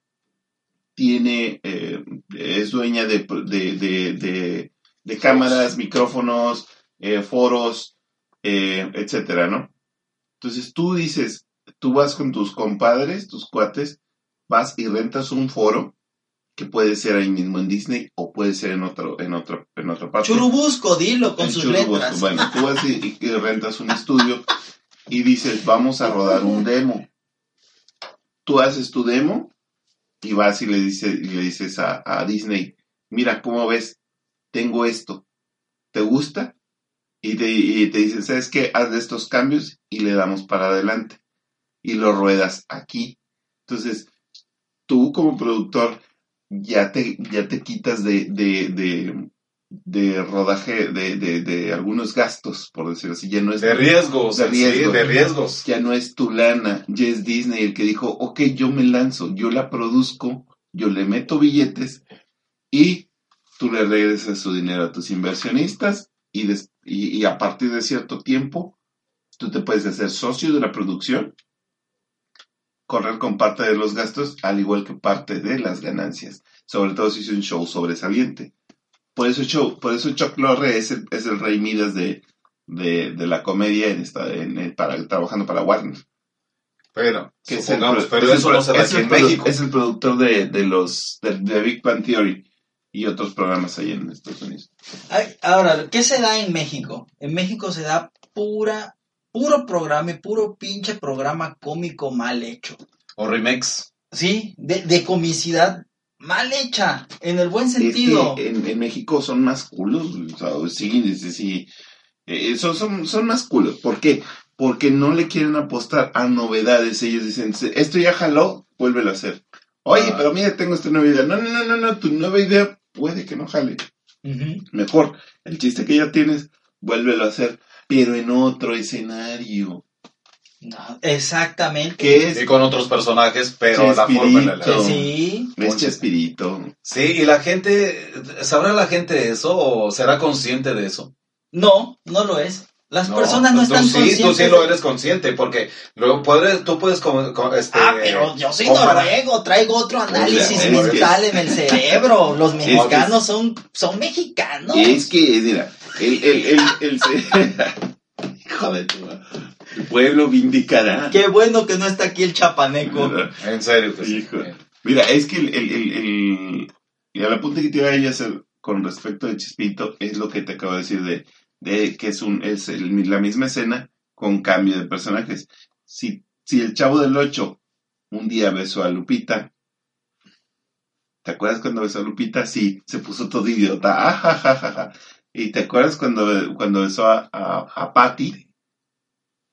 tiene, eh, es dueña de, de, de, de, de cámaras, micrófonos, eh, foros, eh, etcétera, ¿no? Entonces tú dices, tú vas con tus compadres, tus cuates, vas y rentas un foro que puede ser ahí mismo en Disney o puede ser en otro, en otro, en otra parte. Churubusco, dilo con En sus Churubusco. letras. Bueno, tú vas y, y rentas un estudio y dices, vamos a rodar un demo. Tú haces tu demo y vas y le dices, y le dices a, a Disney, mira, ¿cómo ves? Tengo esto. ¿Te gusta? Y te, y te dicen, ¿sabes qué? Haz de estos cambios y le damos para adelante. Y lo ruedas aquí. Entonces, tú como productor ya te, ya te quitas de, de, de, de rodaje, de, de, de algunos gastos, por decirlo así. Ya no es De riesgos, De sí, riesgos. de riesgos. ya no es tu lana, ya es Disney el que dijo, ok, yo me lanzo, yo la produzco, yo le meto billetes y tú le regresas su dinero a tus inversionistas y, des- y, y a partir de cierto tiempo tú te puedes hacer socio de la producción, correr con parte de los gastos, al igual que parte de las ganancias, sobre todo si es un show sobresaliente. Por eso, show, por eso Chuck Lorre es el, es el rey Midas de, de, de la comedia en esta, en, en- para, trabajando para Warner. Pero, Que es el pero es eso el no pro- se da es el México. Es el productor de, de los de, de Big Bang Theory y otros programas ahí en Estados Unidos. Ay, ahora, ¿qué se da en México? En México se da pura, puro programa y puro pinche programa cómico mal hecho. O remakes. ¿Sí? De, de comicidad mal hecha, en el buen Es sentido. que en, en México son más culos, o sea, sí, sí, sí, eh, son, son, son más culos. ¿Por qué? Porque no le quieren apostar a novedades. Ellos dicen, esto ya jaló, vuélvelo a hacer. Oye, Ah. pero mira, tengo esta nueva idea. No, no, no, no, no, tu nueva idea puede que no jale. Mejor, el chiste que ya tienes, vuélvelo a hacer, pero en otro escenario. No, exactamente. Es Y con otros personajes, pero la forma en la sí. Es Chespirito. Sí, y la gente, ¿sabrá la gente eso o será consciente de eso? No, no lo es. Las personas no tú están sí, tú conscientes. sí lo eres consciente, porque luego puedes, tú puedes con, con- este, Ah, pero yo soy comparar- noruego, traigo otro análisis es que- mental en el cerebro. Los mexicanos son, son mexicanos. Es que, mira, el, el, el, el, Hijo de tu madre. El pueblo vindicará. Qué bueno que no está aquí el chapaneco. En serio, que sí. Hijo. Mira, es que el, el, el, el, y el apunte que te iba a ir a hacer con respecto de Chispito es lo que te acabo de decir de, de que es un es el- la misma escena con cambio de personajes. Si, si el chavo del 8 un día besó a Lupita, ¿te acuerdas cuando besó a Lupita? Sí, se puso todo idiota. Ah, ja, ja, ja, ja. ¿Y te acuerdas cuando, cuando besó a, a, a Patty?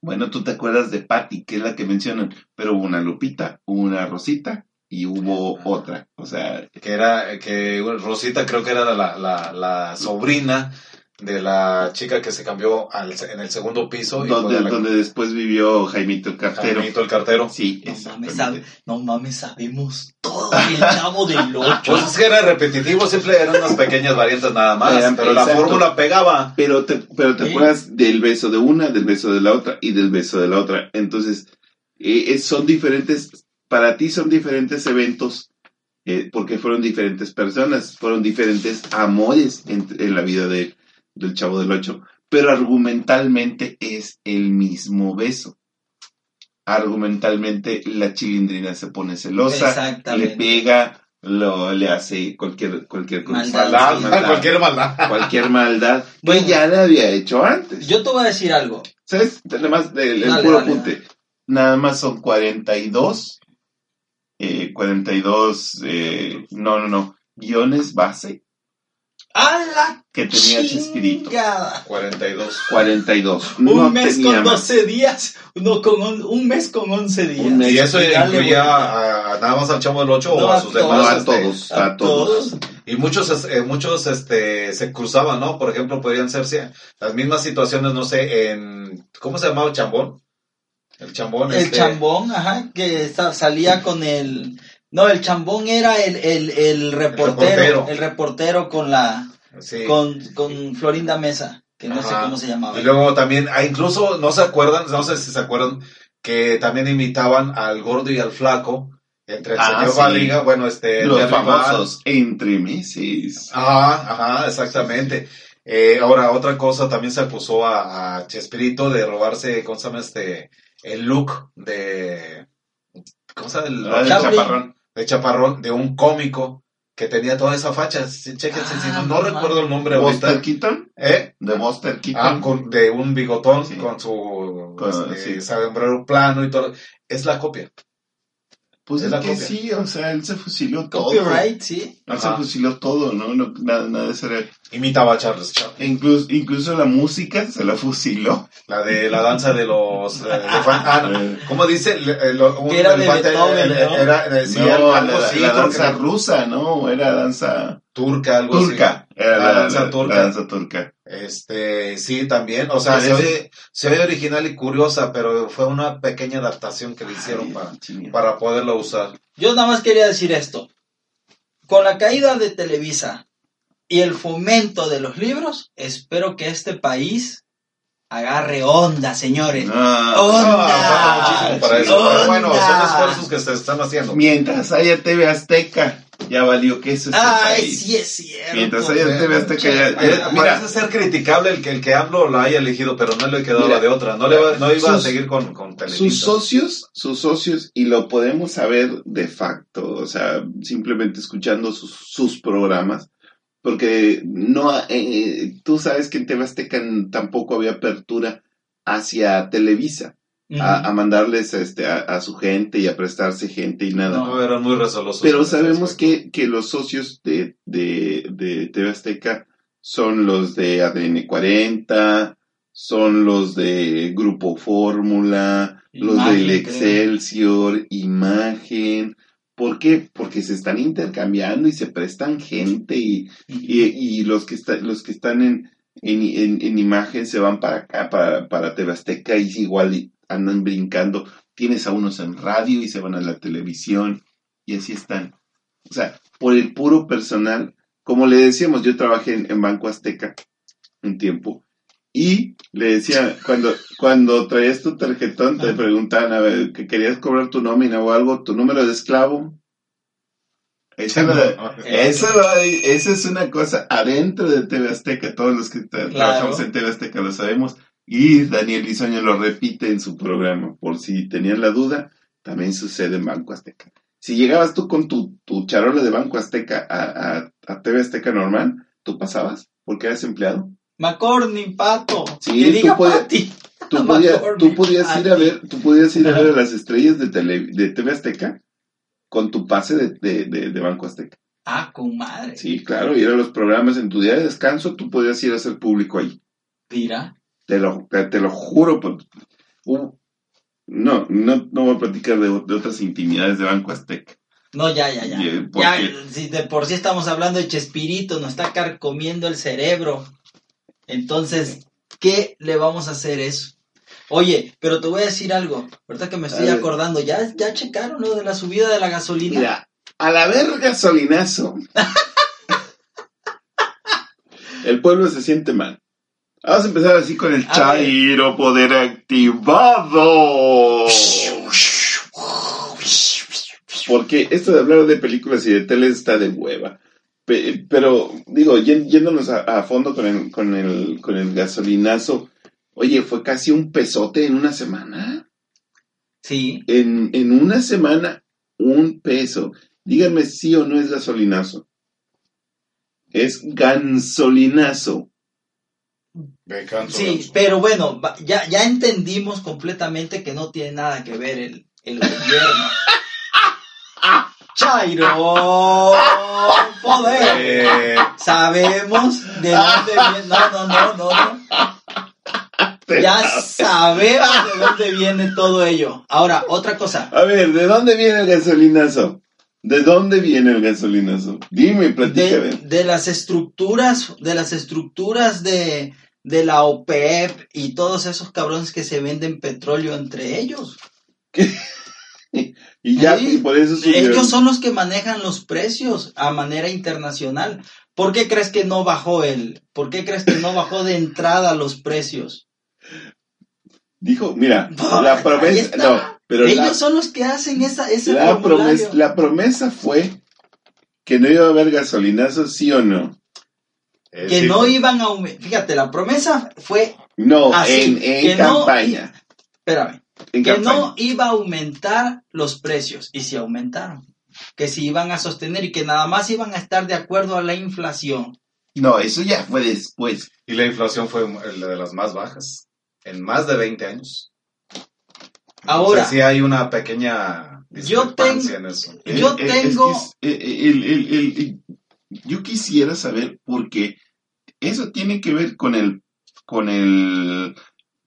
Bueno, tú te acuerdas de Patty, que es la que mencionan, pero hubo una Lupita, hubo una Rosita y hubo otra. O sea, que era que Rosita creo que era la, la, la sobrina de la chica que se cambió al, en el segundo piso y donde, la- donde después vivió Jaimito el cartero. Jaimito el cartero. Sí, No mames, sabe- no mames, sabemos todo del chavo del ocho. Pues es que era repetitivo, siempre eran unas pequeñas variantes nada más, pero la fórmula pegaba. Pero te, pero te Sí. acuerdas del beso de una, del beso de la otra y del beso de la otra. Entonces, eh, eh, son diferentes, para ti son diferentes eventos, eh, porque fueron diferentes personas, fueron diferentes amores en, en la vida de, del Chavo del Ocho. Pero argumentalmente es el mismo beso. Argumentalmente la chilindrina se pone celosa, le pega, lo, le hace cualquier, cualquier cosa. Maldad. Maldad. cualquier maldad. cualquier maldad Bueno. que ya la había hecho antes. Yo te voy a decir algo. ¿Sabes? Nada más, el, el Dale, puro dale, apunte. Nada más son 42, eh, 42, eh, no, no, no, guiones base ¡A la que tenía Chespirito. chingada! 42. 42. Un no mes con más. 12 días. No, con un, un mes con 11 días. Un mes. ¿Y eso incluía a- a, nada más al chavo del 8 No, o a a sus todos. demás? No, a este, todos, a todos. Y muchos, eh, muchos este, se cruzaban, ¿no? Por ejemplo, podrían ser las mismas situaciones, no sé, en... ¿Cómo se llamaba el chambón? El chambón. El este, chambón, ajá, que sa- salía con el... No, el chambón era el, el, el reportero. El reportero. reportero, con la... Sí. Con, con Florinda Mesa, que no sé cómo se llamaba. Y luego también, ah, incluso, no se acuerdan, no sé si se acuerdan, que también imitaban al gordo y al flaco, entre el Ah, señor sí. Barriga, bueno, este... Los famosos entre meses. Ajá, ajá, exactamente. Eh, ahora, otra cosa, también se acusó a, a Chespirito de robarse, ¿cómo se llama este? El look de... ¿Cómo se llama? El- Ah, chaparrón. De Chaparrón, de un cómico que tenía toda esa facha. Sí, Chéquense, si Ah, no, no no recuerdo el nombre ahorita. Buster Keaton. ¿Eh? De Buster Ah, Keaton. con, de un bigotón Sí. con su Con- este, sí. sombrero plano y todo. Es la copia. Pues es es, que copia. sí, o sea, él se fusiló todo. Copyright, sí. Él se Ajá. fusiló todo, ¿no? no nada, nada de eso era- Imitaba a Charles Chaplin. Incluso, incluso la música se la fusiló. La de la danza de los eh, elefantes. Ah, no. Eh, ¿Cómo dice? Le- eh, lo- un Que era de Beethoven, eh, ¿no? Era, decía no, algo la, así, la danza rusa, ¿no? Era danza turca, algo turca. Era La la, danza turca. la danza turca. Este, sí, también. O sea, se oye, se oye original y curiosa, pero fue una pequeña adaptación que le hicieron Ay, para, para poderlo usar. Yo nada más quería decir esto. Con la caída de Televisa y el fomento de los libros, espero que este país agarre onda, señores. Ah, ¡Onda! falta muchísimo para eso. Pero ¡Onda! bueno, son esfuerzos que se están haciendo. Mientras haya TV Azteca, ya valió que eso este Ay, país. sí es cierto. Mientras haya TV Azteca, ya, Eh, mira, parece ser criticable el que el que hablo lo haya elegido, pero no le quedaba Mira, de otra. No, le va- no iba a seguir con, con Televisa. sus socios, sus socios, y lo podemos saber de facto, o sea, simplemente escuchando sus, sus programas, porque no, eh, tú sabes que en TV Azteca tampoco había apertura hacia Televisa, Ujú. a, a mandarles este, a, a su gente y a prestarse gente y nada. No, eran muy resolosos. Pero sabemos que, que los socios de, de, de TV Azteca son los de ADN 40, son los de Grupo Fórmula, los del. Excelsior, Imagen. ¿Por qué? Porque se están intercambiando y se prestan gente y, y, y los que están, los que están en, en, en, en imagen se van para acá, para, para TV Azteca y igual andan brincando. Tienes a unos en radio y se van a la televisión y así están. O sea, por el puro personal, como le decíamos, yo trabajé en, en Banco Azteca un tiempo Y le decía, cuando, cuando traías tu tarjetón, te preguntaban, a ver, que querías cobrar tu nómina o algo, tu número de esclavo. Esa, era- eso, esa es una cosa adentro de TV Azteca, todos los que tra- trabajamos en TV Azteca lo sabemos. Y Daniel Bisoño lo repite en su programa, por si tenían la duda, también sucede en Banco Azteca. Si llegabas tú con tu, tu charola de Banco Azteca a, a, a TV Azteca normal, tú pasabas porque eras empleado. McCorney, pato. Sí, que tú. Tú, podías, McCormick, tú podías ir a ver, tú podías ir a ver a las estrellas de, tele, de TV Azteca con tu pase de, de, de, de Banco Azteca. Ah, con madre. Sí, claro, ir a los programas en tu día de descanso, tú podías ir a ser público ahí. Mira. Te lo, te, te lo juro. Por, uh, no, no, no voy a platicar de, de otras intimidades de Banco Azteca. No, ya, ya, ya. Eh, Ya, si de por sí estamos hablando de Chespirito, nos está carcomiendo el cerebro. Entonces, ¿qué le vamos a hacer eso? Oye, pero te voy a decir algo. Ahorita que me estoy acordando, ¿ya, ya checaron lo de la subida de la gasolina? Mira, a la verga gasolinazo. el pueblo se siente mal. Vamos a empezar así con el A Chairo Poder Activado. Porque esto de hablar de películas y de tele está de hueva. Pe- Pero, digo, yéndonos a, a fondo con el, con, el, con el gasolinazo, oye, fue casi un pesote en una semana. Sí. En, en una semana, un peso. Díganme si o no es gasolinazo. Es gansolinazo. Sí, pero bueno, ya, ya entendimos completamente que no tiene nada que ver el, el gobierno. Chairo, poder. Eh, Sabemos de dónde viene. No, no, no, no, no. Ya sabemos de dónde viene todo ello. Ahora, otra cosa. A ver, ¿de dónde viene el gasolinazo? ¿De dónde viene el gasolinazo? Dime, De, platícame. de las estructuras, de las estructuras de, de la OPEP y todos esos cabrones que se venden petróleo entre ellos. Y ya, Sí, y por eso subieron. Ellos son los que manejan los precios a manera internacional. ¿Por qué crees que no bajó el, por qué crees que no bajó de entrada los precios? Dijo, mira, la promesa, no, pero Ellos la, son los que hacen esa, la promesa, la promesa fue que no iba a haber gasolinazo, sí o no. Eh, que sí, no iban a aumentar. Fíjate, la promesa fue, No, Así, en, en que no campaña. espérame, en que campaña. no iba a aumentar los precios. Y si aumentaron. Que si iban a sostener y que nada más iban a estar de acuerdo a la inflación. No, eso ya fue después. Y la inflación fue la de las más bajas en más de 20 años. Ahora, O sea, sí hay una pequeña Yo discrepancia en eso. Yo Eh, eh, es tengo- que es- el- el- el- el- yo quisiera saber porque eso tiene que ver con el con el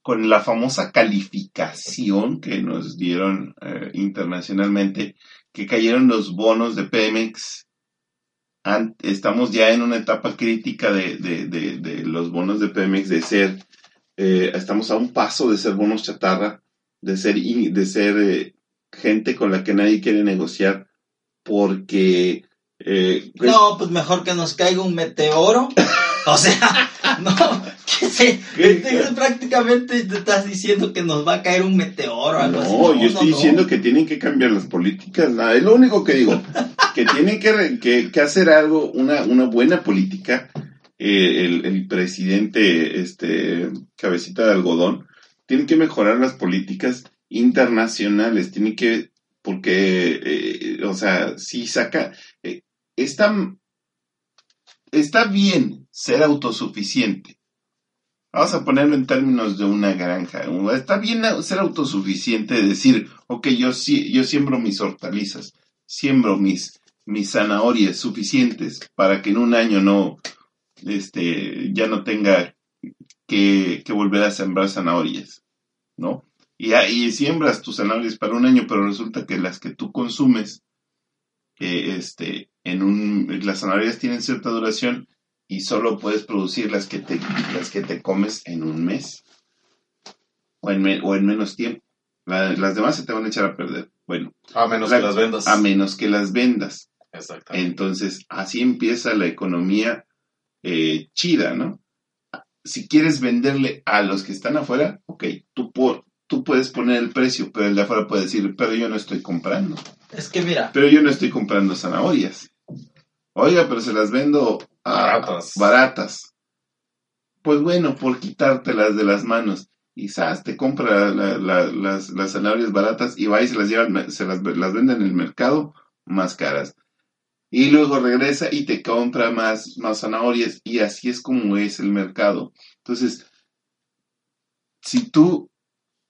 con la famosa calificación que nos dieron eh, internacionalmente que cayeron los bonos de Pemex. Estamos ya en una etapa crítica de, de- de- de los bonos de Pemex de ser eh, estamos a un paso de ser bonos chatarra de ser de ser eh, gente con la que nadie quiere negociar porque eh, pues, no, pues mejor que nos caiga un meteoro. O sea, no, que se, prácticamente te estás diciendo que nos va a caer un meteoro algo así. no, yo estoy no. diciendo que tienen que cambiar las políticas, nada, es lo único que digo, que tienen que, re- que, que hacer algo, una, una buena política, eh, el, el presidente, este, cabecita de algodón, tiene que mejorar las políticas internacionales, tiene que, porque, eh, o sea, si saca, eh, está, está bien ser autosuficiente. Vamos a ponerlo en términos de una granja. Está bien ser autosuficiente, decir, ok, yo, yo siembro mis hortalizas, siembro mis, mis zanahorias suficientes para que en un año no, este, ya no tenga que, que volver a sembrar zanahorias, ¿no? Y, ahí siembras tus zanahorias para un año, pero resulta que las que tú consumes, eh, este, en un, las zanahorias tienen cierta duración y solo puedes producir las que te, las que te comes en un mes o en, me- o en menos tiempo. La- las demás se te van a echar a perder. Bueno, A menos La- que las vendas. a menos que las vendas. Exactamente. Entonces, así empieza la economía eh, chida, ¿no? si quieres venderle a los que están afuera, ok, tú, po- tú puedes poner el precio, pero el de afuera puede decir, pero yo no estoy comprando. Es que mira, Pero yo no estoy comprando zanahorias. Oiga, pero se las vendo a- Baratas. baratas. Pues bueno, por quitártelas de las manos. ¡zas! te compra la- la- las, las zanahorias baratas y va y se las lleva, se las, las vende en el mercado más caras. Y luego regresa y te compra más, más zanahorias y así es como es el mercado. Entonces, si tú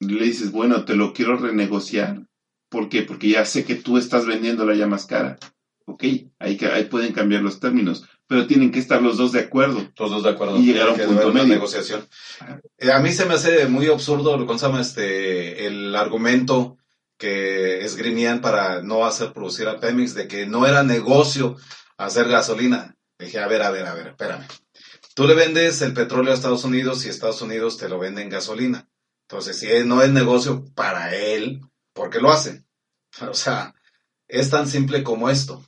le dices, bueno, te lo quiero renegociar, ¿por qué? Porque ya sé que tú estás vendiéndola ya más cara. Ok, ahí, ahí pueden cambiar los términos, pero tienen que estar los dos de acuerdo. Todos dos de acuerdo. Y llegar a un punto medio. negociación. Eh, a mí se me hace muy absurdo, ¿cómo se llama este, el argumento que esgrimían para no hacer producir a Pemex de que no era negocio hacer gasolina. Dije, a ver, a ver, a ver, espérame. Tú le vendes el petróleo a Estados Unidos y Estados Unidos te lo vende en gasolina. Entonces, si no es negocio para él, ¿por qué lo hacen? O sea, es tan simple como esto.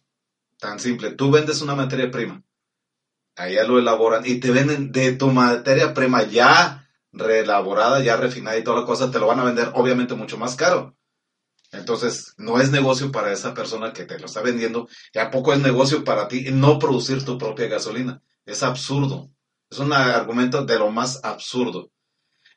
Tan simple. Tú vendes una materia prima. Allá lo elaboran y te venden de tu materia prima ya reelaborada, ya refinada y toda la cosa, te lo van a vender obviamente mucho más caro. Entonces, no es negocio para esa persona que te lo está vendiendo y a poco es negocio para ti no producir tu propia gasolina. Es absurdo. Es un argumento de lo más absurdo.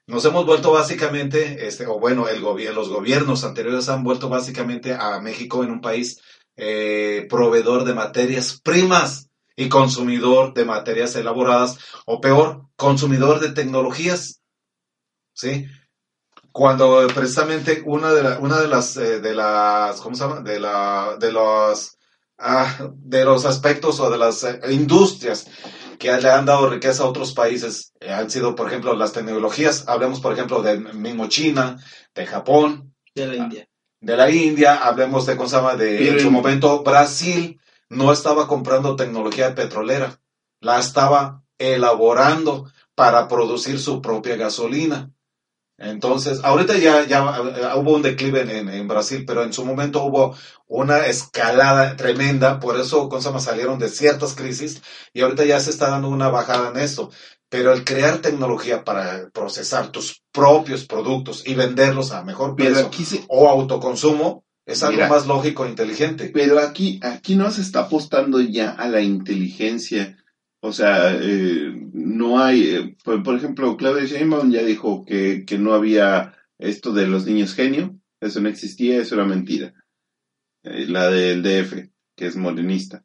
Nos hemos vuelto básicamente, este, o bueno, el gobi- los gobiernos anteriores han vuelto básicamente a México en un país eh, proveedor de materias primas y consumidor de materias elaboradas, o peor, consumidor de tecnologías. ¿Sí? Cuando precisamente una de, la- una de las, eh, de las, ¿cómo se llama? De, la, de los, ah, de los aspectos o de las eh, industrias que le han dado riqueza a otros países han sido, por ejemplo, las tecnologías. Hablemos, por ejemplo, de mismo China, de Japón, de la India. De la India, hablemos de, ¿cómo? De, en su en- momento, Brasil no estaba comprando tecnología petrolera, la estaba elaborando para producir su propia gasolina. Entonces, ahorita ya, ya eh, hubo un declive en, en- Brasil, pero en su momento hubo una escalada tremenda, por eso ¿cómo se llama? salieron de ciertas crisis y ahorita ya se está dando una bajada en esto. Pero el crear tecnología para procesar tus propios productos y venderlos a mejor precio se, o autoconsumo es algo Mira. más lógico e inteligente. Pero aquí, aquí no se está apostando ya a la inteligencia. O sea, eh, no hay, eh, por, por ejemplo, Claudia Sheinbaum ya dijo que, que no había esto de los niños genio, eso no existía, eso era mentira. Eh, la del DF, que es morenista.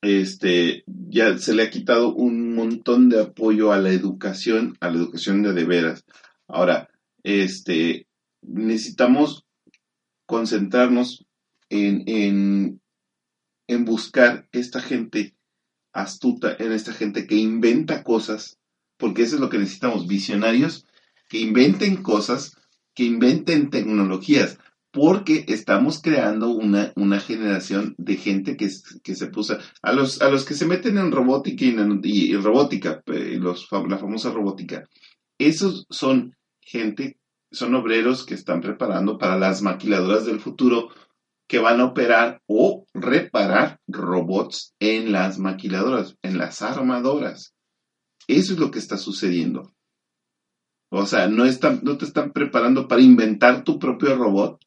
Este, ya se le ha quitado un montón de apoyo a la educación, a la educación de veras. Ahora, este, necesitamos concentrarnos en, en, en buscar esta gente astuta, en esta gente que inventa cosas, porque eso es lo que necesitamos, visionarios que inventen cosas, que inventen tecnologías, porque estamos creando una, una generación de gente que, que se puso, a los, a los que se meten en robótica y, y- robótica, eh, los, la famosa robótica, esos son gente, son obreros que están preparando para las maquiladoras del futuro que van a operar o reparar robots en las maquiladoras, en las armadoras. Eso es lo que está sucediendo. O sea, no, están, no te están preparando para inventar tu propio robot,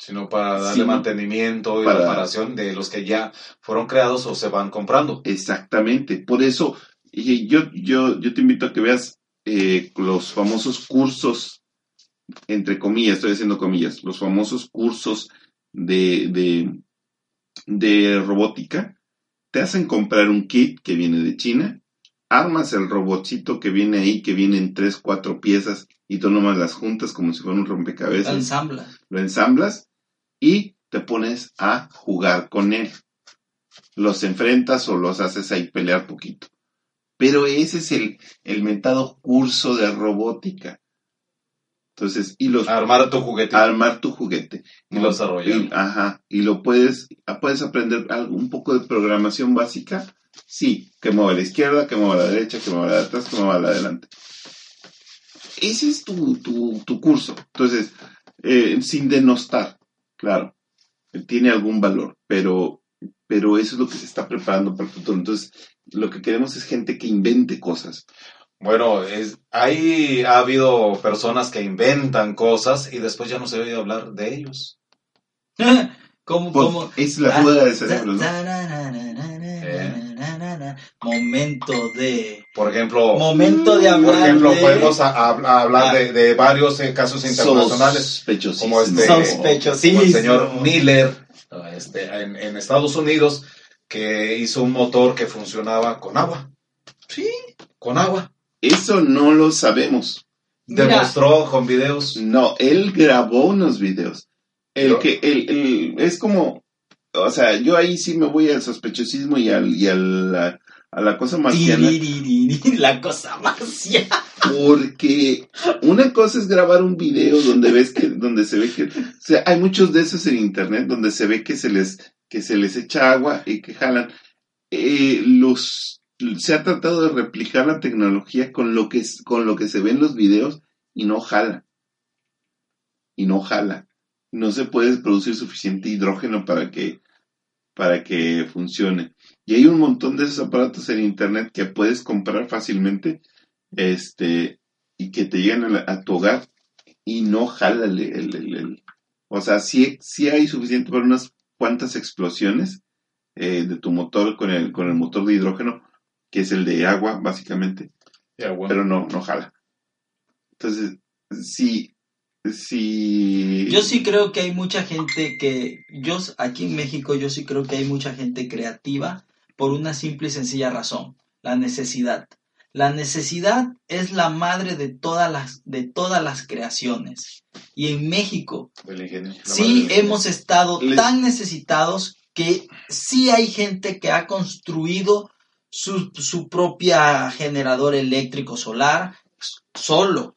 Sino para darle mantenimiento y Para- reparación de los que ya fueron creados o se van comprando. Exactamente. Por eso, y yo, yo, yo te invito a que veas eh, los famosos cursos, entre comillas, estoy haciendo comillas, los famosos cursos de, de, de robótica. Te hacen comprar un kit que viene de China, armas el robotcito que viene ahí, que viene en tres, cuatro piezas, y tú nomás las juntas como si fuera un rompecabezas Ensambla. lo ensamblas y te pones a jugar con él. Los enfrentas o los haces ahí pelear poquito. Pero ese es el, el mentado curso de robótica. Entonces, y los Armar tu juguete. armar tu juguete. Y lo desarrollar. Y- ajá. Y lo puedes, ah, puedes aprender algo, un poco de programación básica. Sí, que mueva a la izquierda, que mueva a la derecha, que mueva a la de atrás, que mueva a la de adelante. Ese es tu, tu, tu curso. Entonces, eh, sin denostar, claro, tiene algún valor, pero, pero eso es lo que se está preparando para el futuro. Entonces, lo que queremos es gente que invente cosas. Bueno, es, ahí ha habido personas que inventan cosas y después ya no se oye hablar de ellos. ¿Cómo, Pues, cómo? es la fuga de cerebro, ¿no? Momento de... Por ejemplo, Momento de por ejemplo, de... podemos a- a- a hablar Ah. de, de varios eh, casos internacionales. Sospechosísimo. como este Sospechosísimo. como el señor Miller este, en, en Estados Unidos que hizo un motor que funcionaba con agua. Sí. Con agua. Eso no lo sabemos. Mira. Demostró con videos. No, él grabó unos videos. El Yo- que, el, el- es como, o sea, yo ahí sí me voy al sospechosismo y, al, y a, la, a la cosa marciana, La cosa marciana. porque una cosa es grabar un video donde ves que, donde se ve que, o sea, hay muchos de esos en internet donde se ve que se les, que se les echa agua y que jalan. Eh, los, se ha tratado de replicar la tecnología con lo que, con lo que se ve en los videos y no jala. Y no jala. No se puede producir suficiente hidrógeno para que, para que funcione. Y hay un montón de esos aparatos en internet que puedes comprar fácilmente, este, y que te llegan a, la- a tu hogar y no jala el, el- el- el- o sea, sí, sí hay suficiente para unas cuantas explosiones eh, de tu motor con el, con el motor de hidrógeno, que es el de agua, básicamente, pero no, no jala. Entonces, sí, sí. Yo sí creo que hay mucha gente que, yo aquí en México, yo sí creo que hay mucha gente creativa por una simple y sencilla razón, la necesidad. La necesidad es la madre de todas las, de todas las creaciones. Y en México ingenio. Sí hemos estado Les- tan necesitados que sí hay gente que ha construido su, su propia generador eléctrico solar solo,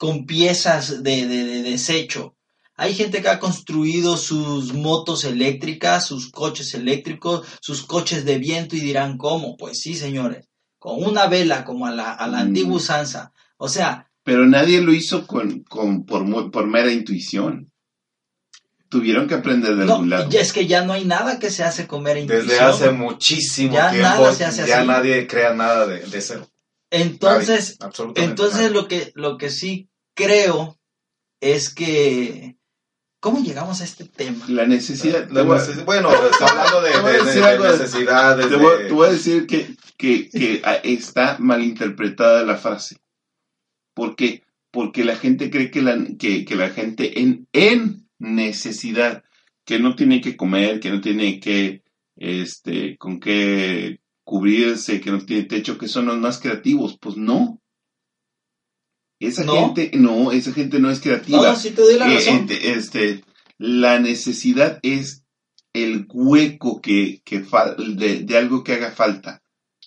con piezas de, de- de desecho. Hay gente que ha construido sus motos eléctricas, sus coches eléctricos, sus coches de viento y dirán, ¿cómo? Pues sí, señores, con una vela como a la, a la Mm. antigua usanza. O sea, Pero nadie lo hizo con, con, por, por mera intuición. Tuvieron que aprender de no, algún lado. y es que ya no hay nada que se hace con mera intuición. Desde hace muchísimo Ya tiempo nada se hace ya así. nadie crea nada de, de cero. Entonces, Nadie, entonces lo que, lo que sí creo es que... ¿Cómo llegamos a este tema? La necesidad. La voy bueno, está hablando de, necesidades. Te voy, de- te voy a decir que, que, que está malinterpretada la frase. ¿Por qué? Porque la gente cree que la, que, que la gente en, en necesidad, que no tiene que comer, que no tiene que, este, con qué cubrirse, que no tiene techo, que son los más creativos. Pues no. Esa ¿No? gente, no, esa gente no es creativa. No, sí te doy la Eh, razón. este, la necesidad es el hueco que, que de algo que haga falta.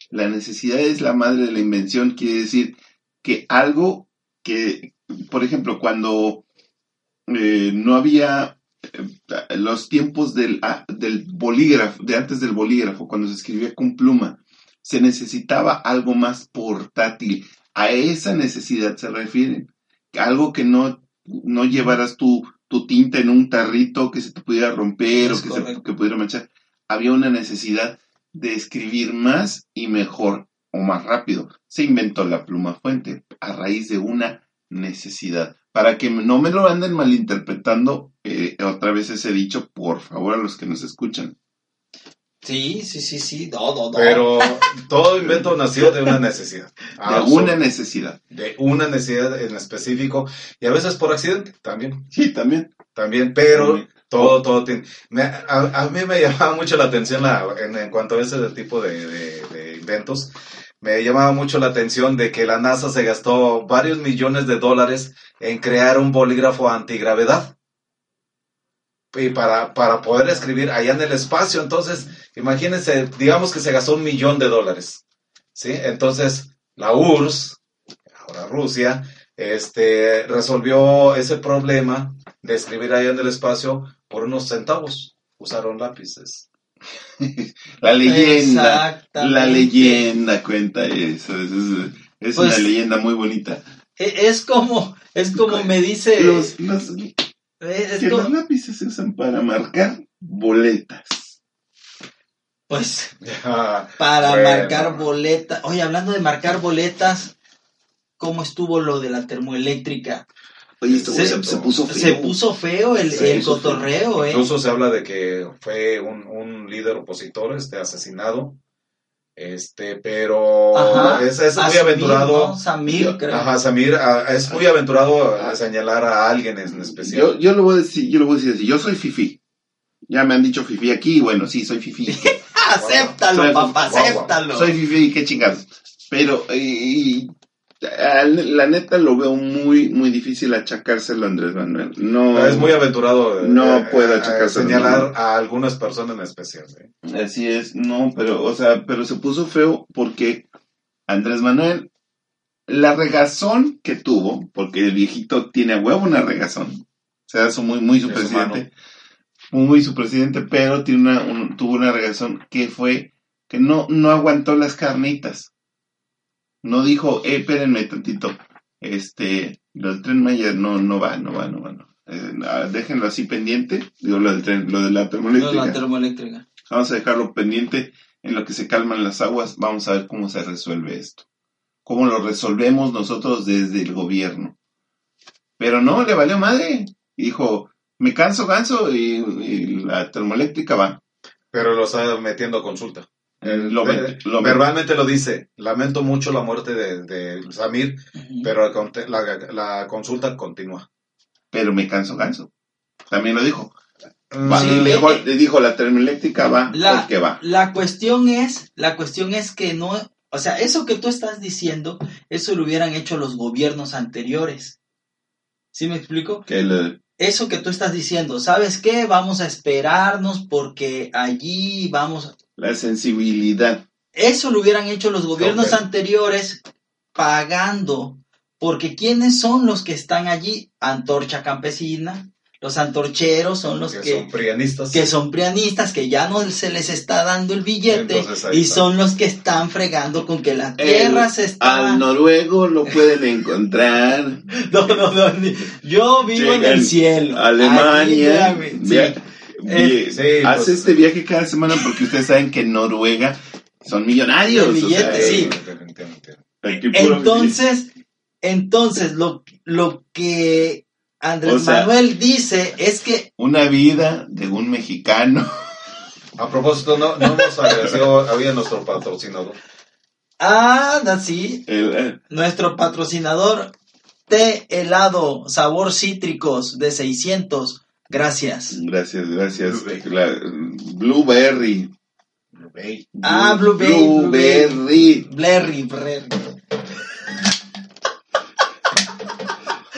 La necesidad es la madre de la invención, quiere decir que algo que, por ejemplo, cuando eh, no había eh, los tiempos del, ah, del bolígrafo, de antes del bolígrafo, cuando se escribía con pluma, se necesitaba algo más portátil. A esa necesidad se refieren. Algo que no, no llevaras tu, tu tinta en un tarrito que se te pudiera romper Es o que se que pudiera manchar. Había una necesidad de escribir más y mejor o más rápido. Se inventó la pluma fuente a raíz de una necesidad. Para que no me lo anden malinterpretando eh, otra vez ese dicho, por favor, a los que nos escuchan. Sí, sí, sí, sí. No, no, no. Pero todo invento nació de una necesidad. De una necesidad. de una necesidad en específico y a veces por accidente también, Sí, también. también, pero También. todo, todo tiene... me- a, a mí me llamaba mucho la atención la, en, en cuanto a ese tipo de, de- de inventos, me llamaba mucho la atención de que la NASA se gastó varios millones de dólares en crear un bolígrafo antigravedad. Y para, para poder escribir allá en el espacio, entonces, imagínense, digamos que se gastó un millón de dólares. ¿Sí? Entonces, la URSS, ahora Rusia, este, resolvió ese problema de escribir allá en el espacio por unos centavos. Usaron lápices. La leyenda. La leyenda cuenta eso. Es, es- es Pues- una leyenda muy bonita. E- Es como, es como me dice, Los, los- es que los lápices se usan para marcar boletas. pues, Ah, para Bueno. marcar boletas. Oye, hablando de marcar boletas, cómo estuvo lo de la termoeléctrica. Oye, esto se, se, puso feo. Se puso feo el, el puso feo. cotorreo, ¿eh? Incluso se habla de que fue un, un líder opositor este, asesinado. Este, pero Ajá. es, es muy Samir, aventurado. ¿no? Samir, creo. Ajá, Samir, ah, es muy aventurado a señalar a alguien en especial. Yo, yo le voy a decir, yo le voy a decir así, yo soy fifi. Ya me han dicho fifi aquí, bueno, sí, soy fifi. acéptalo, Soy- papá, acéptalo. soy fifi, qué chingados. Pero, y- y- la neta lo veo muy, muy difícil achacárselo a Andrés Manuel. No, es muy aventurado eh, No eh, puedo eh, achacarse a señalar a algunas personas en especial. ¿sí? Así es, no, pero, o sea, pero se puso feo porque Andrés Manuel, la regazón que tuvo, porque el viejito tiene a huevo una regazón, o sea, eso muy, muy su Es presidente, muy su presidente, pero tiene una, un- tuvo una regazón que fue, que no, no aguantó las carnitas. No dijo, eh, espérenme tantito, este, lo del tren Maya no, no va, no va, no va, no. Eh, ah, déjenlo así pendiente, digo, lo del tren, lo de la Lo de termoeléctrica. la termoeléctrica. Vamos a dejarlo pendiente en lo que se calman las aguas. Vamos a ver cómo se resuelve esto. Cómo lo resolvemos nosotros desde el gobierno. Pero no, le valió madre. Dijo, me canso, ganso y, y la termoeléctrica va. Pero lo está metiendo a consulta. Lo Eh, lo met- verbalmente lo dice. Lamento mucho la muerte de, de Samir, pero la, conte- la- la consulta continúa. pero me canso, ganso. También lo dijo. Va, Sí, le, eh, dijo eh, le dijo, la termoeléctrica va La- porque va. La cuestión es, la cuestión es que no, o sea, eso que tú estás diciendo, eso lo hubieran hecho los gobiernos anteriores. ¿Sí me explico? Que le- Eso que tú estás diciendo, ¿sabes qué? Vamos a esperarnos porque allí vamos. La sensibilidad. Eso lo hubieran hecho los gobiernos anteriores pagando, porque ¿quiénes son los que están allí? Antorcha campesina, los antorcheros son los que, que, son prianistas. que son prianistas, que ya no se les está dando el billete y son los que están fregando con que la tierra El- se está... Al noruego lo pueden encontrar. No, no, no, yo vivo en el cielo. Alemania. Aquí, sí. Eh, sí, hace pues, este viaje cada semana porque ustedes saben que en Noruega son millonarios. O sea, sí. Entonces, entonces lo, lo que Andrés O sea- Manuel dice es que. Una vida de un mexicano. A propósito, no, no hemos agradecido había nuestro patrocinador. ah, sí, El, eh, nuestro patrocinador té helado sabor cítricos de 600. Gracias. gracias, gracias. Blueberry. La- Blueberry. Ey, Ah, Blueberry, Blueberry. Blerry, Blerry.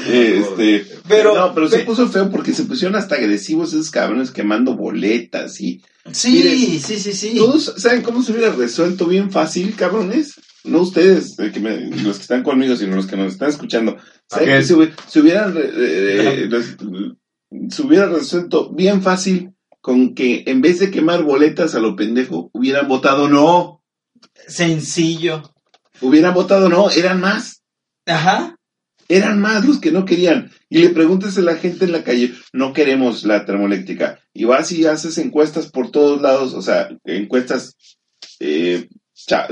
Este, Pero- no, pero se puso feo porque se pusieron hasta agresivos esos cabrones quemando boletas y Sí, sí, sí, sí. ¿Todos saben cómo se hubiera resuelto bien fácil, cabrones? No ustedes, eh, que me- los que están conmigo, sino los que nos están escuchando. ¿Saben Ok. que se, se hubieran eh, eh, se hubiera resuelto bien fácil con que en vez de quemar boletas a lo pendejo, hubieran votado no? Sencillo. Hubieran votado no, eran más. Ajá. Eran más los que no querían. Y le preguntes a la gente en la calle, no queremos la termoeléctrica. Y vas y haces encuestas por todos lados, o sea, encuestas eh,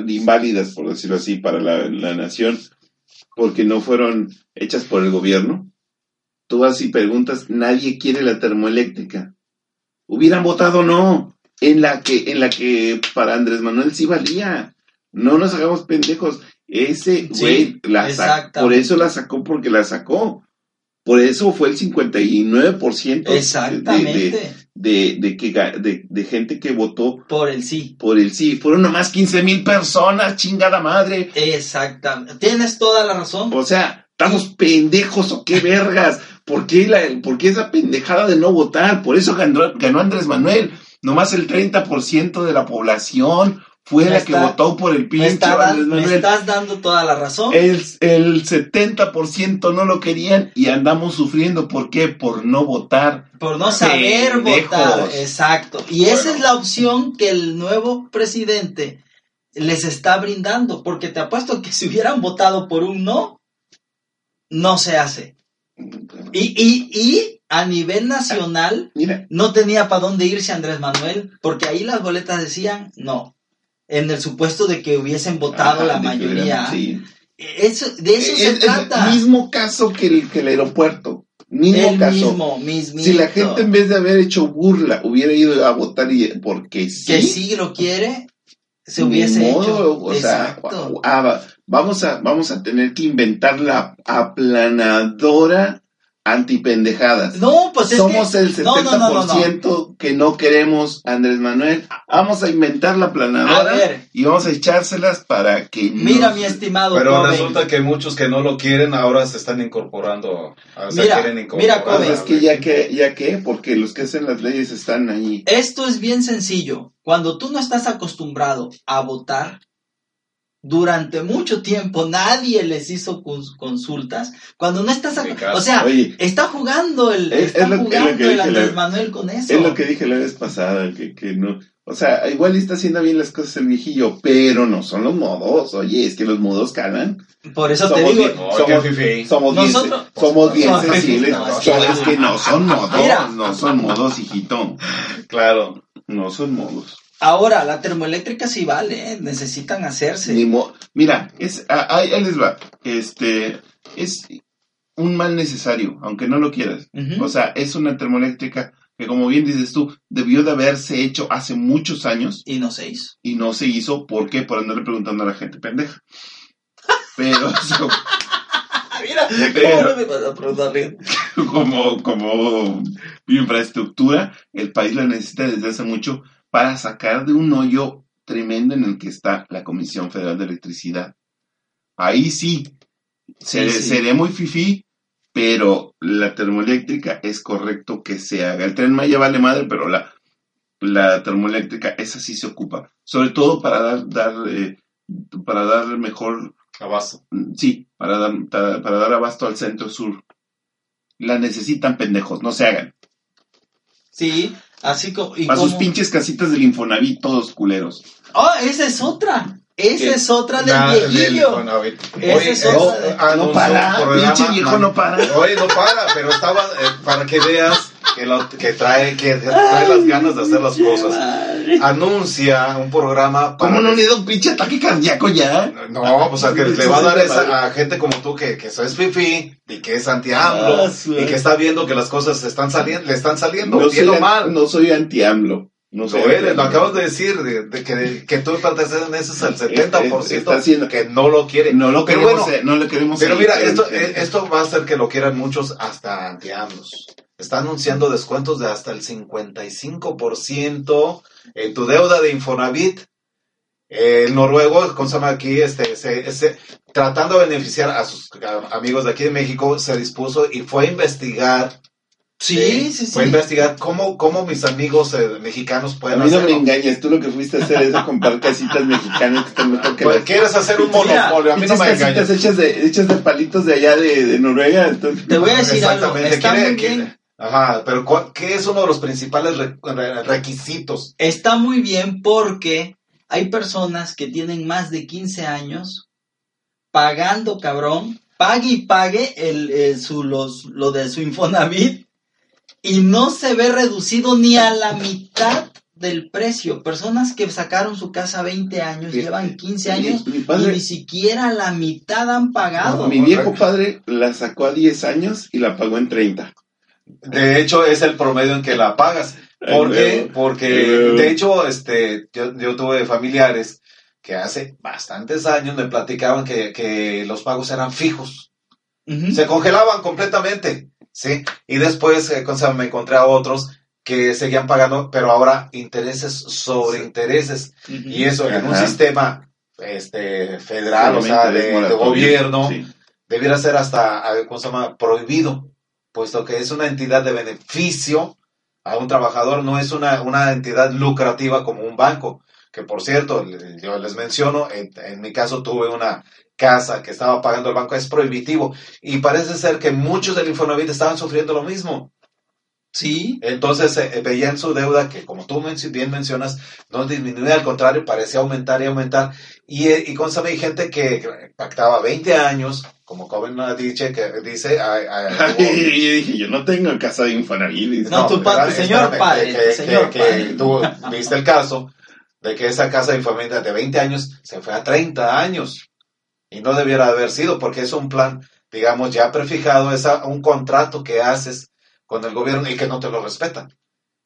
inválidas, por decirlo así, para la, la nación, porque no fueron hechas por el gobierno. Tú vas y preguntas, nadie quiere la termoeléctrica. Hubieran votado no, en la que, en la que para Andrés Manuel sí valía. No nos hagamos pendejos. Ese Sí, güey la sacó. exactamente. Por eso la sacó, porque la sacó. Por eso fue el 59% de- de, Exactamente. de, de, que, de gente que votó Por el sí. por el sí. Fueron nomás 15 mil personas, chingada madre. Exactamente. Tienes toda la razón. O sea, ¿estamos pendejos o qué vergas? ¿Por qué, la, por qué esa pendejada de no votar? Por eso ganó, ganó Andrés Manuel. Nomás el 30% de la población fue Me la que está- votó por el Me, pinche está dan- Andrés me Manuel. estás dando toda la razón. El, el 70% no lo querían y andamos sufriendo. ¿Por qué? Por no votar. por no saber pendejos. votar. Exacto. Y esa es la opción que el nuevo presidente les está brindando. Porque te apuesto que si hubieran votado por un no, no se hace. Y, y, y a nivel nacional, Mira, no tenía para dónde irse Andrés Manuel, porque ahí las boletas decían no. En el supuesto de que hubiesen votado ajá, la mayoría. sí. Eso, de eso Es- se es trata. el mismo caso que el, que el aeropuerto. Mismo el caso. mismo, mismito. Si la gente en vez de haber hecho burla hubiera ido a votar y porque sí, que sí lo quiere, se hubiese modo, hecho. o sea, ah, vamos a vamos a tener que inventar la aplanadora antipendejadas. No, pues es Somos que... el 70% no, no, no, no, no. que no queremos Andrés Manuel. Vamos a inventar la A aplanadora ver, y vamos a echárselas para que mira nos- mi estimado Pero resulta que muchos que no lo quieren ahora se están incorporando. O sea, Mira, quieren mira, incorporar. Kobe. Pues es que ya que ya que porque los que hacen las leyes están ahí. Esto es bien sencillo. Cuando tú no estás acostumbrado a votar, durante mucho tiempo nadie les hizo cons- consultas. Cuando no estás, o sea, Oye, está jugando el, Es- está es lo que- jugando que el dije Andrés la- Manuel con eso. Es lo que dije la vez pasada, que, que no. O sea, igual está haciendo bien las cosas el viejillo, pero no son los modos. Oye, es que los modos calan. Por eso te Somos digo, bien- somos- fifí. Somos bien, Nosotros- somos bien No, sensibles. no, es que no son modos, Mira. no son modos, hijito. Claro. No son modos. Ahora la termoeléctrica sí vale, ¿eh? necesitan hacerse. Mira, es, ah, ahí, ahí les va. Este, es un mal necesario, aunque no lo quieras. O sea, es una termoeléctrica que, como bien dices tú, debió de haberse hecho hace muchos años y no se hizo. y no se hizo. ¿Por qué? Por andarle preguntando a la gente pendeja. Pero so- Mira, Pero- ¿cómo me vas a como, como infraestructura, el país la necesita desde hace mucho para sacar de un hoyo tremendo en el que está la Comisión Federal de Electricidad. Ahí sí, seré, sí. seré muy fifí, pero la termoeléctrica es correcto que se haga. El tren Maya vale madre, pero la, la termoeléctrica, esa sí se ocupa. Sobre todo para dar, dar eh, para dar mejor Abasto. Sí, para dar, para dar abasto al centro sur. La necesitan pendejos, no se hagan. Sí, así como... y Para sus como- pinches casitas del Infonavit, todos culeros. Oh, esa es otra. Esa ¿Qué? es otra del del viejillo. Ese Oye, es eh, otra de- anunció no para, pinche viejo no para. Oye, no para, pero estaba eh, para que veas que, lo- que trae que trae las ganas de hacer las cosas. Anuncia un programa para ¿Cómo no le da un pinche ataque cardíaco ya? No, pues a que le va a dar esa, a gente como tú que, que es fifi y que es anti-AMLO Ah, y que está viendo que las cosas están saliendo, le están saliendo No soy, mal. no soy anti-AMLO. No soy Lo acabas de decir, de, de que, que tú perteneces al Es- es- 70% está haciendo- que no lo quiere. No lo Pero queremos, bueno, eh, no lo queremos. Pero mira, esto, pero- eh, esto va a hacer que lo quieran muchos hasta anti-AMLOs. Está anunciando descuentos de hasta el 55% en tu deuda de Infonavit. Eh, el noruego, ¿cómo se llama aquí? Este, se- se- tratando de beneficiar a sus a- amigos de aquí de México, se dispuso y fue a investigar. Sí, eh, sí, sí. Fue a investigar cómo, cómo mis amigos eh, mexicanos A pueden mí no me engañes, tú lo que fuiste a hacer es a comprar casitas mexicanas que están mejor que Pues, ¿Quieres hacer un monopolio? A mí no me engañes. hechas de, hechas de palitos de allá de, de Noruega. entonces- Te voy a decir algo. Exactamente. Está Quiere- muy quiere- bien. Ajá, pero ¿cuál- ¿qué es uno de los principales re- re- requisitos? Está muy bien porque hay personas que tienen más de 15 años pagando, cabrón, pague y pague el, su, los, lo de su Infonavit y no se ve reducido ni a la mitad del precio. Personas que sacaron su casa 20 años, Sí. llevan 15 Mi- años mi y padre- ni siquiera la mitad han pagado. Mi viejo padre la sacó a 10 años y la pagó en 30. De hecho, es el promedio en que la pagas. ¿Por qué? Porque, de hecho, este, yo, yo tuve familiares que hace bastantes años me platicaban que, que los pagos eran fijos. Se congelaban completamente, ¿sí? Y después eh, o sea, me encontré a otros que seguían pagando, pero ahora intereses sobre Sí. intereses. Y eso en un sistema este, federal, o sea, de, gobierno, sí. debiera ser hasta, a- ¿cómo se llama?, prohibido, puesto que es una entidad de beneficio a un trabajador, no es una, una entidad lucrativa como un banco, que por cierto, yo les menciono, en, en mi caso tuve una casa que estaba pagando el banco, es prohibitivo, y parece ser que muchos del Infonavit estaban sufriendo lo mismo. Sí, Entonces eh, veían su deuda que, como tú bien mencionas, no disminuía, al contrario, parecía aumentar y aumentar. Y, eh, y consta, hay gente que pactaba 20 años, como Coben dice, que dice, ay, ay, yo dije, yo no tengo casa de Infonavit. dice. No, tu padre, espérame, señor espérame, padre, que- que- señor que padre. tú viste el caso de que esa casa de familia de 20 años se fue a 30 años. Y no debiera haber sido porque es un plan, digamos, ya prefijado, es a- un contrato que haces con el gobierno y que no te lo respetan.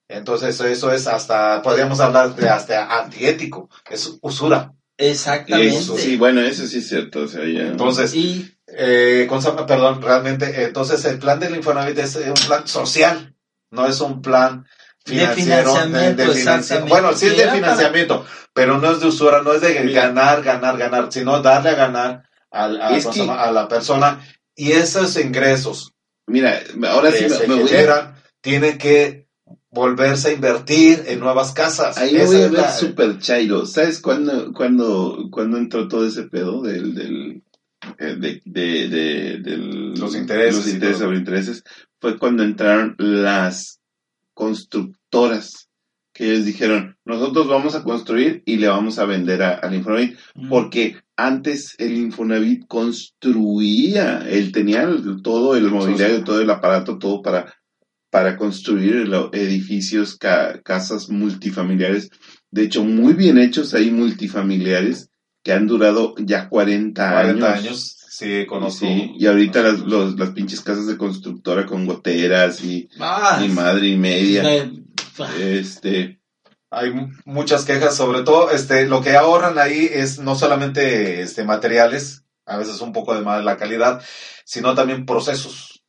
Entonces eso es hasta, podríamos hablar de hasta antiético, es usura. Exactamente. Eso sí, bueno, eso sí es cierto. O sea, ya. Entonces, Y eh, con- perdón, realmente, entonces el plan del Infonavit es un plan social, no es un plan De financiero. financiamiento, financi- exactamente. Bueno, sí es de financiamiento, pero no es de usura, no es de Mira. ganar, ganar, ganar, sino darle a ganar a la persona y esos ingresos Mira, ahora sí me, me voy a, tienen que volverse a invertir en nuevas casas. ahí voy a ver la- super chairo. ¿Sabes cuándo, cuándo, cuándo entró todo ese pedo del, del, eh, de, de, de- Los intereses los intereses sobre intereses? Fue cuando entraron las constructoras que ellos dijeron, nosotros vamos a construir y le vamos a vender a- al Infonavit. Mm. Porque antes el Infonavit construía, él tenía el- todo el mobiliario, todo el aparato, todo para, para construir edificios, ca- casas multifamiliares. De hecho, muy bien hechos, hay multifamiliares que han durado ya 40, 40 años. años, sí, conozco. Sí, y ahorita las, los- las pinches casas de constructora con goteras y, Ah, y madre y media. Este, Hay mu- muchas quejas, sobre todo, este, lo que ahorran ahí es no solamente este, materiales, a veces un poco de mala calidad, sino también procesos.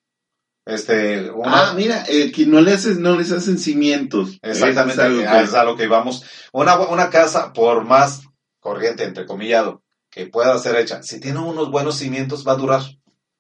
Este, una- ah, mira, eh, que no, le haces, no les hacen cimientos. exactamente, es que- es a lo que íbamos. Una, una casa, por más corriente, entrecomillado, que pueda ser hecha, si tiene unos buenos cimientos, va a durar.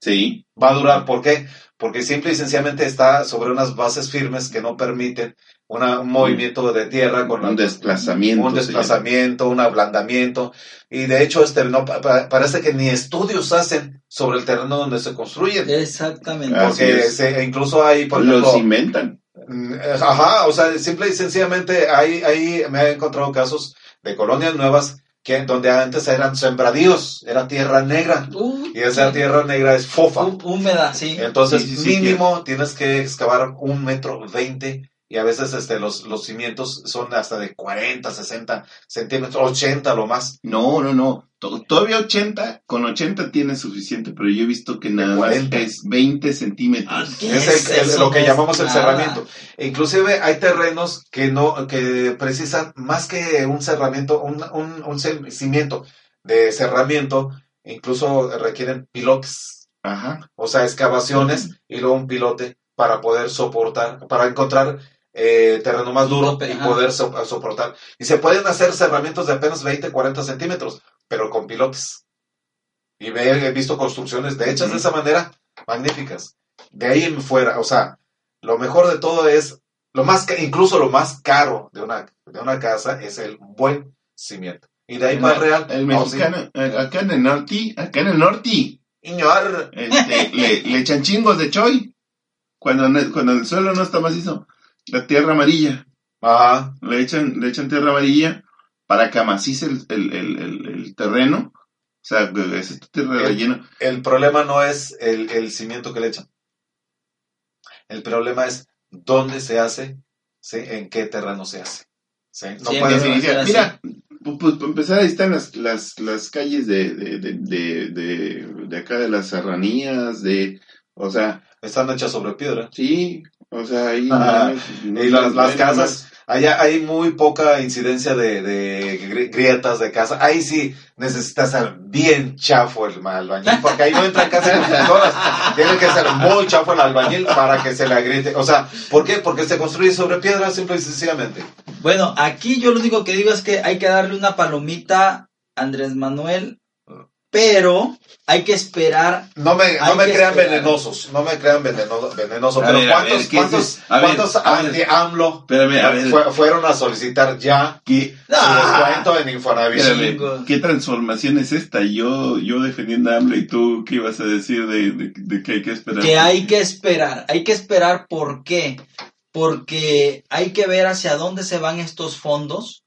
Sí. Va a durar, ¿por qué? Porque simple y sencillamente está sobre unas bases firmes que no permiten una- un movimiento de tierra con Un desplazamiento. un desplazamiento, un ablandamiento, y de hecho este no pa- pa- parece que ni estudios hacen sobre el terreno donde se construyen, Exactamente. Porque se- incluso hay, por ejemplo, Los inventan. mm, ajá, o sea, simple y sencillamente hay, hay, me he encontrado casos de colonias nuevas que donde antes eran sembradíos, era tierra negra, Uh, y esa tierra negra es fofa, hú- húmeda, sí. entonces Sí, sí, sí, mínimo tienes que excavar un metro veinte y a veces este, los, los cimientos son hasta de 40, 60 centímetros, 80 lo más. No, no, no. To- Todavía 80, con 80 tiene suficiente, pero yo he visto que nada más 40. es 20 centímetros. Ah, ¿qué Es, el- el- lo que llamamos el cerramiento. E inclusive hay terrenos que no, que precisan más que un cerramiento, un, un, un cimiento de cerramiento, incluso requieren pilotes, Ajá. o sea, excavaciones y luego un pilote para poder soportar, para encontrar eh, terreno más duro y poder so- soportar. Y se pueden hacer cerramientos de apenas 20, 40 centímetros, pero con pilotes. Y he visto construcciones de hechas de esa manera magníficas. De ahí en fuera, o sea, lo mejor de todo es, lo más, incluso lo más caro de una, de una casa es el buen cimiento. Y de ahí el real. El oh, sí. mexicano, eh, acá en el norte, acá en el norte, este, le, le echan chingos de choy. Cuando, cuando el suelo no está macizo, la tierra amarilla. Ajá. Le echan, le echan tierra amarilla para que amacice el, el, el, el- el terreno. O sea, es esta tierra de El- problema no es el, el cimiento que le echan. El problema es dónde se hace, ¿sí? en qué terreno se hace. ¿sí? No Sí, puedes. Mira, pu- pues para empezar, ahí están las, las, las calles de, de, de, de, de, de acá de las serranías, de, o sea, Están hechas sobre piedra. sí, o sea, ahí... Ajá. no- no- Y las, no- las no- casas, allá hay muy poca incidencia de, de gri- grietas de casa. Ahí sí necesitas ser bien chafo el albañil, porque ahí no entran casi constructoras. Tiene que ser muy chafo el albañil para que se le agriete. O sea, ¿por qué? Porque se construye sobre piedra simple y sencillamente. Bueno, aquí yo lo único que digo es que hay que darle una palomita a Andrés Manuel, pero hay que esperar. No me, no me crean esperar. venenosos, no me crean veneno- venenosos, A pero ver, ¿cuántos, ver, ¿qué cuántos, cuántos a ver. anti-AMLO Espérame, a ver, fue- fueron a solicitar ya ¿qué, su descuento en Infonavit? ¿qué transformación es esta? Yo, yo defendiendo a AMLO y tú, ¿qué ibas a decir de, de, de que hay que esperar? Que hay que esperar. Hay que esperar, ¿por qué? Porque hay que ver hacia dónde se van estos fondos.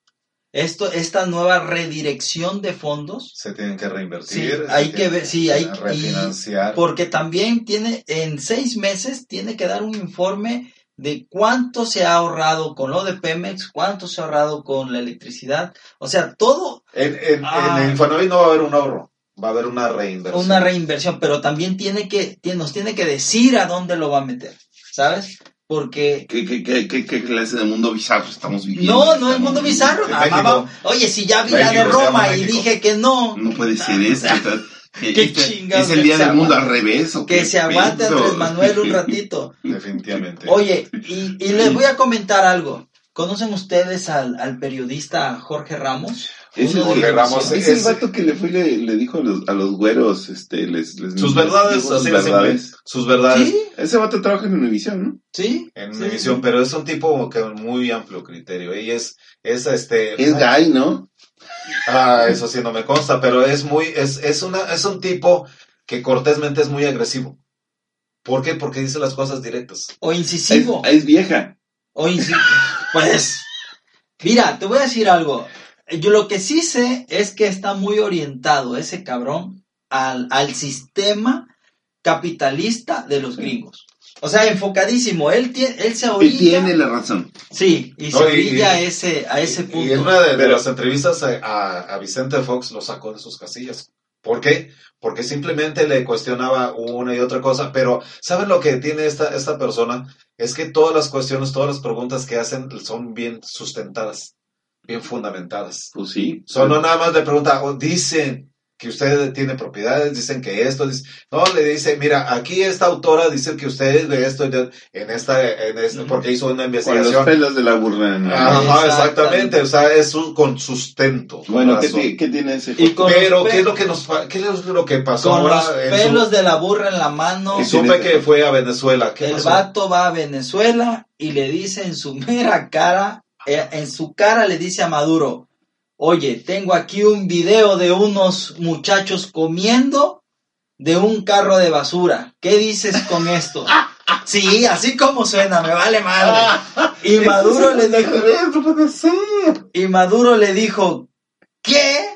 Esto, esta nueva redirección de fondos. Se tienen que reinvertir. Sí, hay que ver, sí, hay- refinanciar. Porque también tiene, en seis meses, tiene que dar un informe de cuánto se ha ahorrado con lo de Pemex, cuánto se ha ahorrado con la electricidad. O sea, todo En, en, Ah. en Infonavit no va a haber un ahorro. Va a haber una reinversión. una reinversión, pero también tiene que, tiene- nos tiene que decir a dónde lo va a meter, ¿sabes? Porque ¿Qué, qué, qué, qué, clase de mundo bizarro estamos viviendo? no, no es mundo bizarro. Oye, si ya vi la de Roma y México. dije que no, No puede ser eso. está- Qué este- chingados es el que día del mundo al revés. ¿o que qué se aguante? Andrés Manuel un ratito. Definitivamente. Oye, y, y les voy a comentar algo. ¿Conocen ustedes al, al periodista Jorge Ramos? Es Jorge los- Ramos, es el es- vato que le fue y le, le dijo a los, a los güeros, este, les, les sus les verdades, sus verdades. Sus verdades. Sí, Ese vato trabaja en Univision, ¿no? sí. En sí, Univisión, sí. pero es un tipo que muy amplio criterio. Y es, es este. Es gay, ¿no? Ah, eso sí no me consta, pero es muy, es, es una, es un tipo que cortésmente es muy agresivo. ¿Por qué? Porque dice las cosas directas. O Es, incisivo. es vieja. O inci- Pues, mira, te voy a decir algo. Yo lo que sí sé es que está muy orientado ese cabrón al, al sistema capitalista de los gringos. O sea, enfocadísimo. Él, tie- él se Y orilla. tiene la razón. Sí, y se No, y- orilla a y- ese, a ese punto. Y en una de, las entrevistas a, a- a Vicente Fox lo sacó de sus casillas. ¿Por qué? Porque simplemente le cuestionaba una y otra cosa, pero ¿saben lo que tiene esta, esta persona? Es que todas las cuestiones, todas las preguntas que hacen son bien sustentadas, bien fundamentadas. Pues sí. Son no nada más le pregunta, o dicen que usted tiene propiedades, dicen que esto, dice- no, le dice, mira, aquí esta autora dice que usted de esto, y de- en esta, en este, porque hizo una Con los investigación. pelos de la burra. ¿no? Ajá, Exactamente. exactamente, o sea, es un, con sustento. Bueno, ¿qué, qué tiene ese? Y con Pero, los ¿qué es lo que nos qué es lo que pasó Con ahora? los en su- pelos de la burra en la mano. Y supe que fue a Venezuela. ¿Qué El pasó? vato va a Venezuela y le dice en su mera cara, en su cara le dice a Maduro, oye, tengo aquí un video de unos muchachos comiendo de un carro de basura. ¿Qué dices con esto? Sí, así como suena, me vale madre. Y Maduro le dijo, y Maduro le dijo, ¿qué?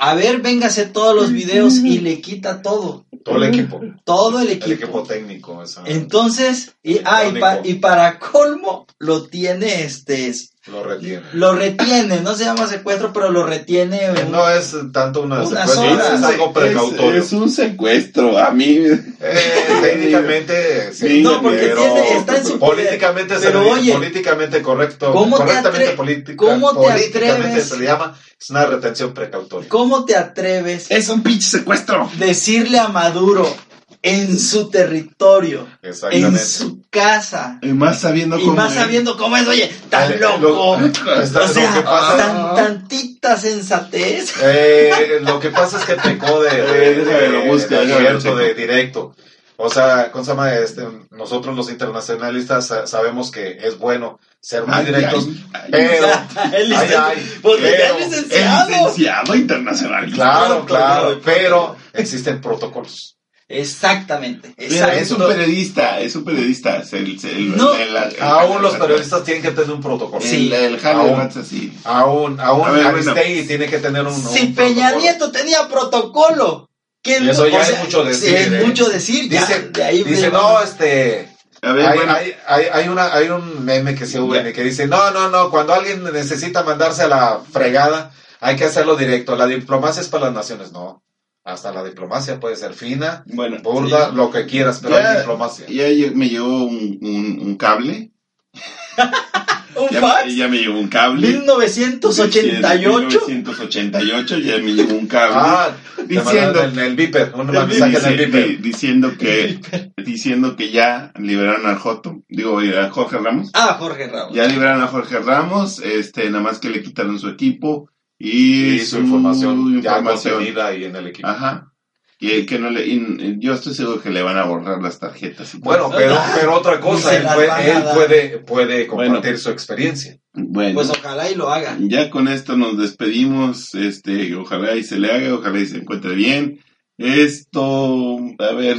A ver, véngase todos los videos y le quita todo, Todo el equipo. todo el El equipo. equipo técnico. esa- Entonces, y, ah, y, pa- y para colmo, lo tiene, este, lo retiene. lo retiene, no se llama secuestro, pero lo retiene. en- No es tanto una, Una secuestro, sola. es algo precautorio. Es, es un secuestro. A mí. Eh, técnicamente, sí, no, porque pero tiene, está en su poder. políticamente, se Pero oye, políticamente correcto, ¿cómo te correctamente atre- política, cómo te políticamente atreves? se le llama, es una retención precautoria. ¿Cómo te atreves Es un pinche secuestro. decirle a Maduro en su territorio, en su casa, Y más sabiendo y cómo. más es. sabiendo cómo es, oye, tan Eh, loco. lo- está- O lo sea, que pasa- tan, tantita sensatez. Eh, lo que pasa es que pecó de, de, lo de- de lo abierto, checo. de directo. O sea, ¿cómo se llama? Este, nosotros los internacionalistas sa- sabemos que es bueno ser muy Ay, directos, ay, ay. pero... El ay, licenciado- ay, pues ya pero- es El licenciado. licenciado internacional. Claro, claro, Claro. pero existen protocolos. Exactamente. Mira, es un periodista, es un periodista. Es el, el- No. el- el- Aún los el- periodistas tienen que tener un protocolo. El, Sí. el Harry Aún. Así. Aún, aún A ver, bueno. Tiene que tener un, un Si Peña protocolo. Nieto tenía protocolo. ¿qué Y eso no- ya o es mucho decir, sí, es eh. mucho decir. ya, Dice, de ahí dice no, este... A ver, hay, bueno. hay, hay, hay una, hay un meme que se Ya. que dice, no, no, no, cuando alguien necesita mandarse a la fregada, hay que hacerlo directo. La diplomacia es para las naciones, no. Hasta la diplomacia puede ser fina, Bueno, burda, lo que quieras, pero Ya- hay diplomacia. ya me llegó un, un, un cable. ¿Un Ya, fax? me- ya me llegó un cable. 1988. 1988 ya me llegó un cable. Ah, diciendo, el, el Viper, un El mensaje en el dice- Viper. di- diciendo que diciendo que ya liberaron al Joto, digo a Jorge Ramos. Ah, Jorge Ramos. Ya liberaron a Jorge Ramos, este, nada más que le quitaron su equipo y, Y su información ya información. contenida ahí en el equipo. Ajá. Que, que no le, y yo estoy seguro que le van a borrar las tarjetas. y. Bueno, pero, pero otra cosa, él, puede, él puede, puede compartir su experiencia. bueno, Pues ojalá y lo haga. ya con esto nos despedimos. Este, ojalá y se le haga, ojalá y se encuentre bien. Esto, a ver,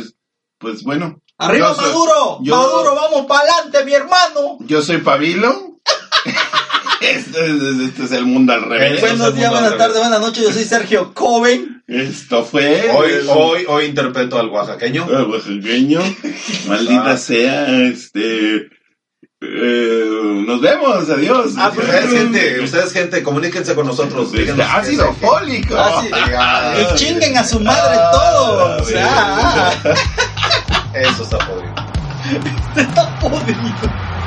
pues bueno, ¡Arriba Yo soy- Maduro! yo- ¡Maduro, vamos para adelante, mi hermano! yo soy Pabilo. este, es, este es el mundo al revés. Buenos es días, buenas al tardes, buenas noches. Yo soy Sergio Coven. Esto fue Hoy, el- hoy, hoy interpreto al oaxaqueño. el oaxaqueño. Maldita Ah. sea, este. Eh, nos vemos, adiós. Ah, pues, Ustedes, gente, ustedes, gente, comuníquense con nosotros. Este díganos ácido fólico. Ah, sí. Ah, chinguen a su madre Ah, todos. bien. Ah, Eso está podrido. está podrido.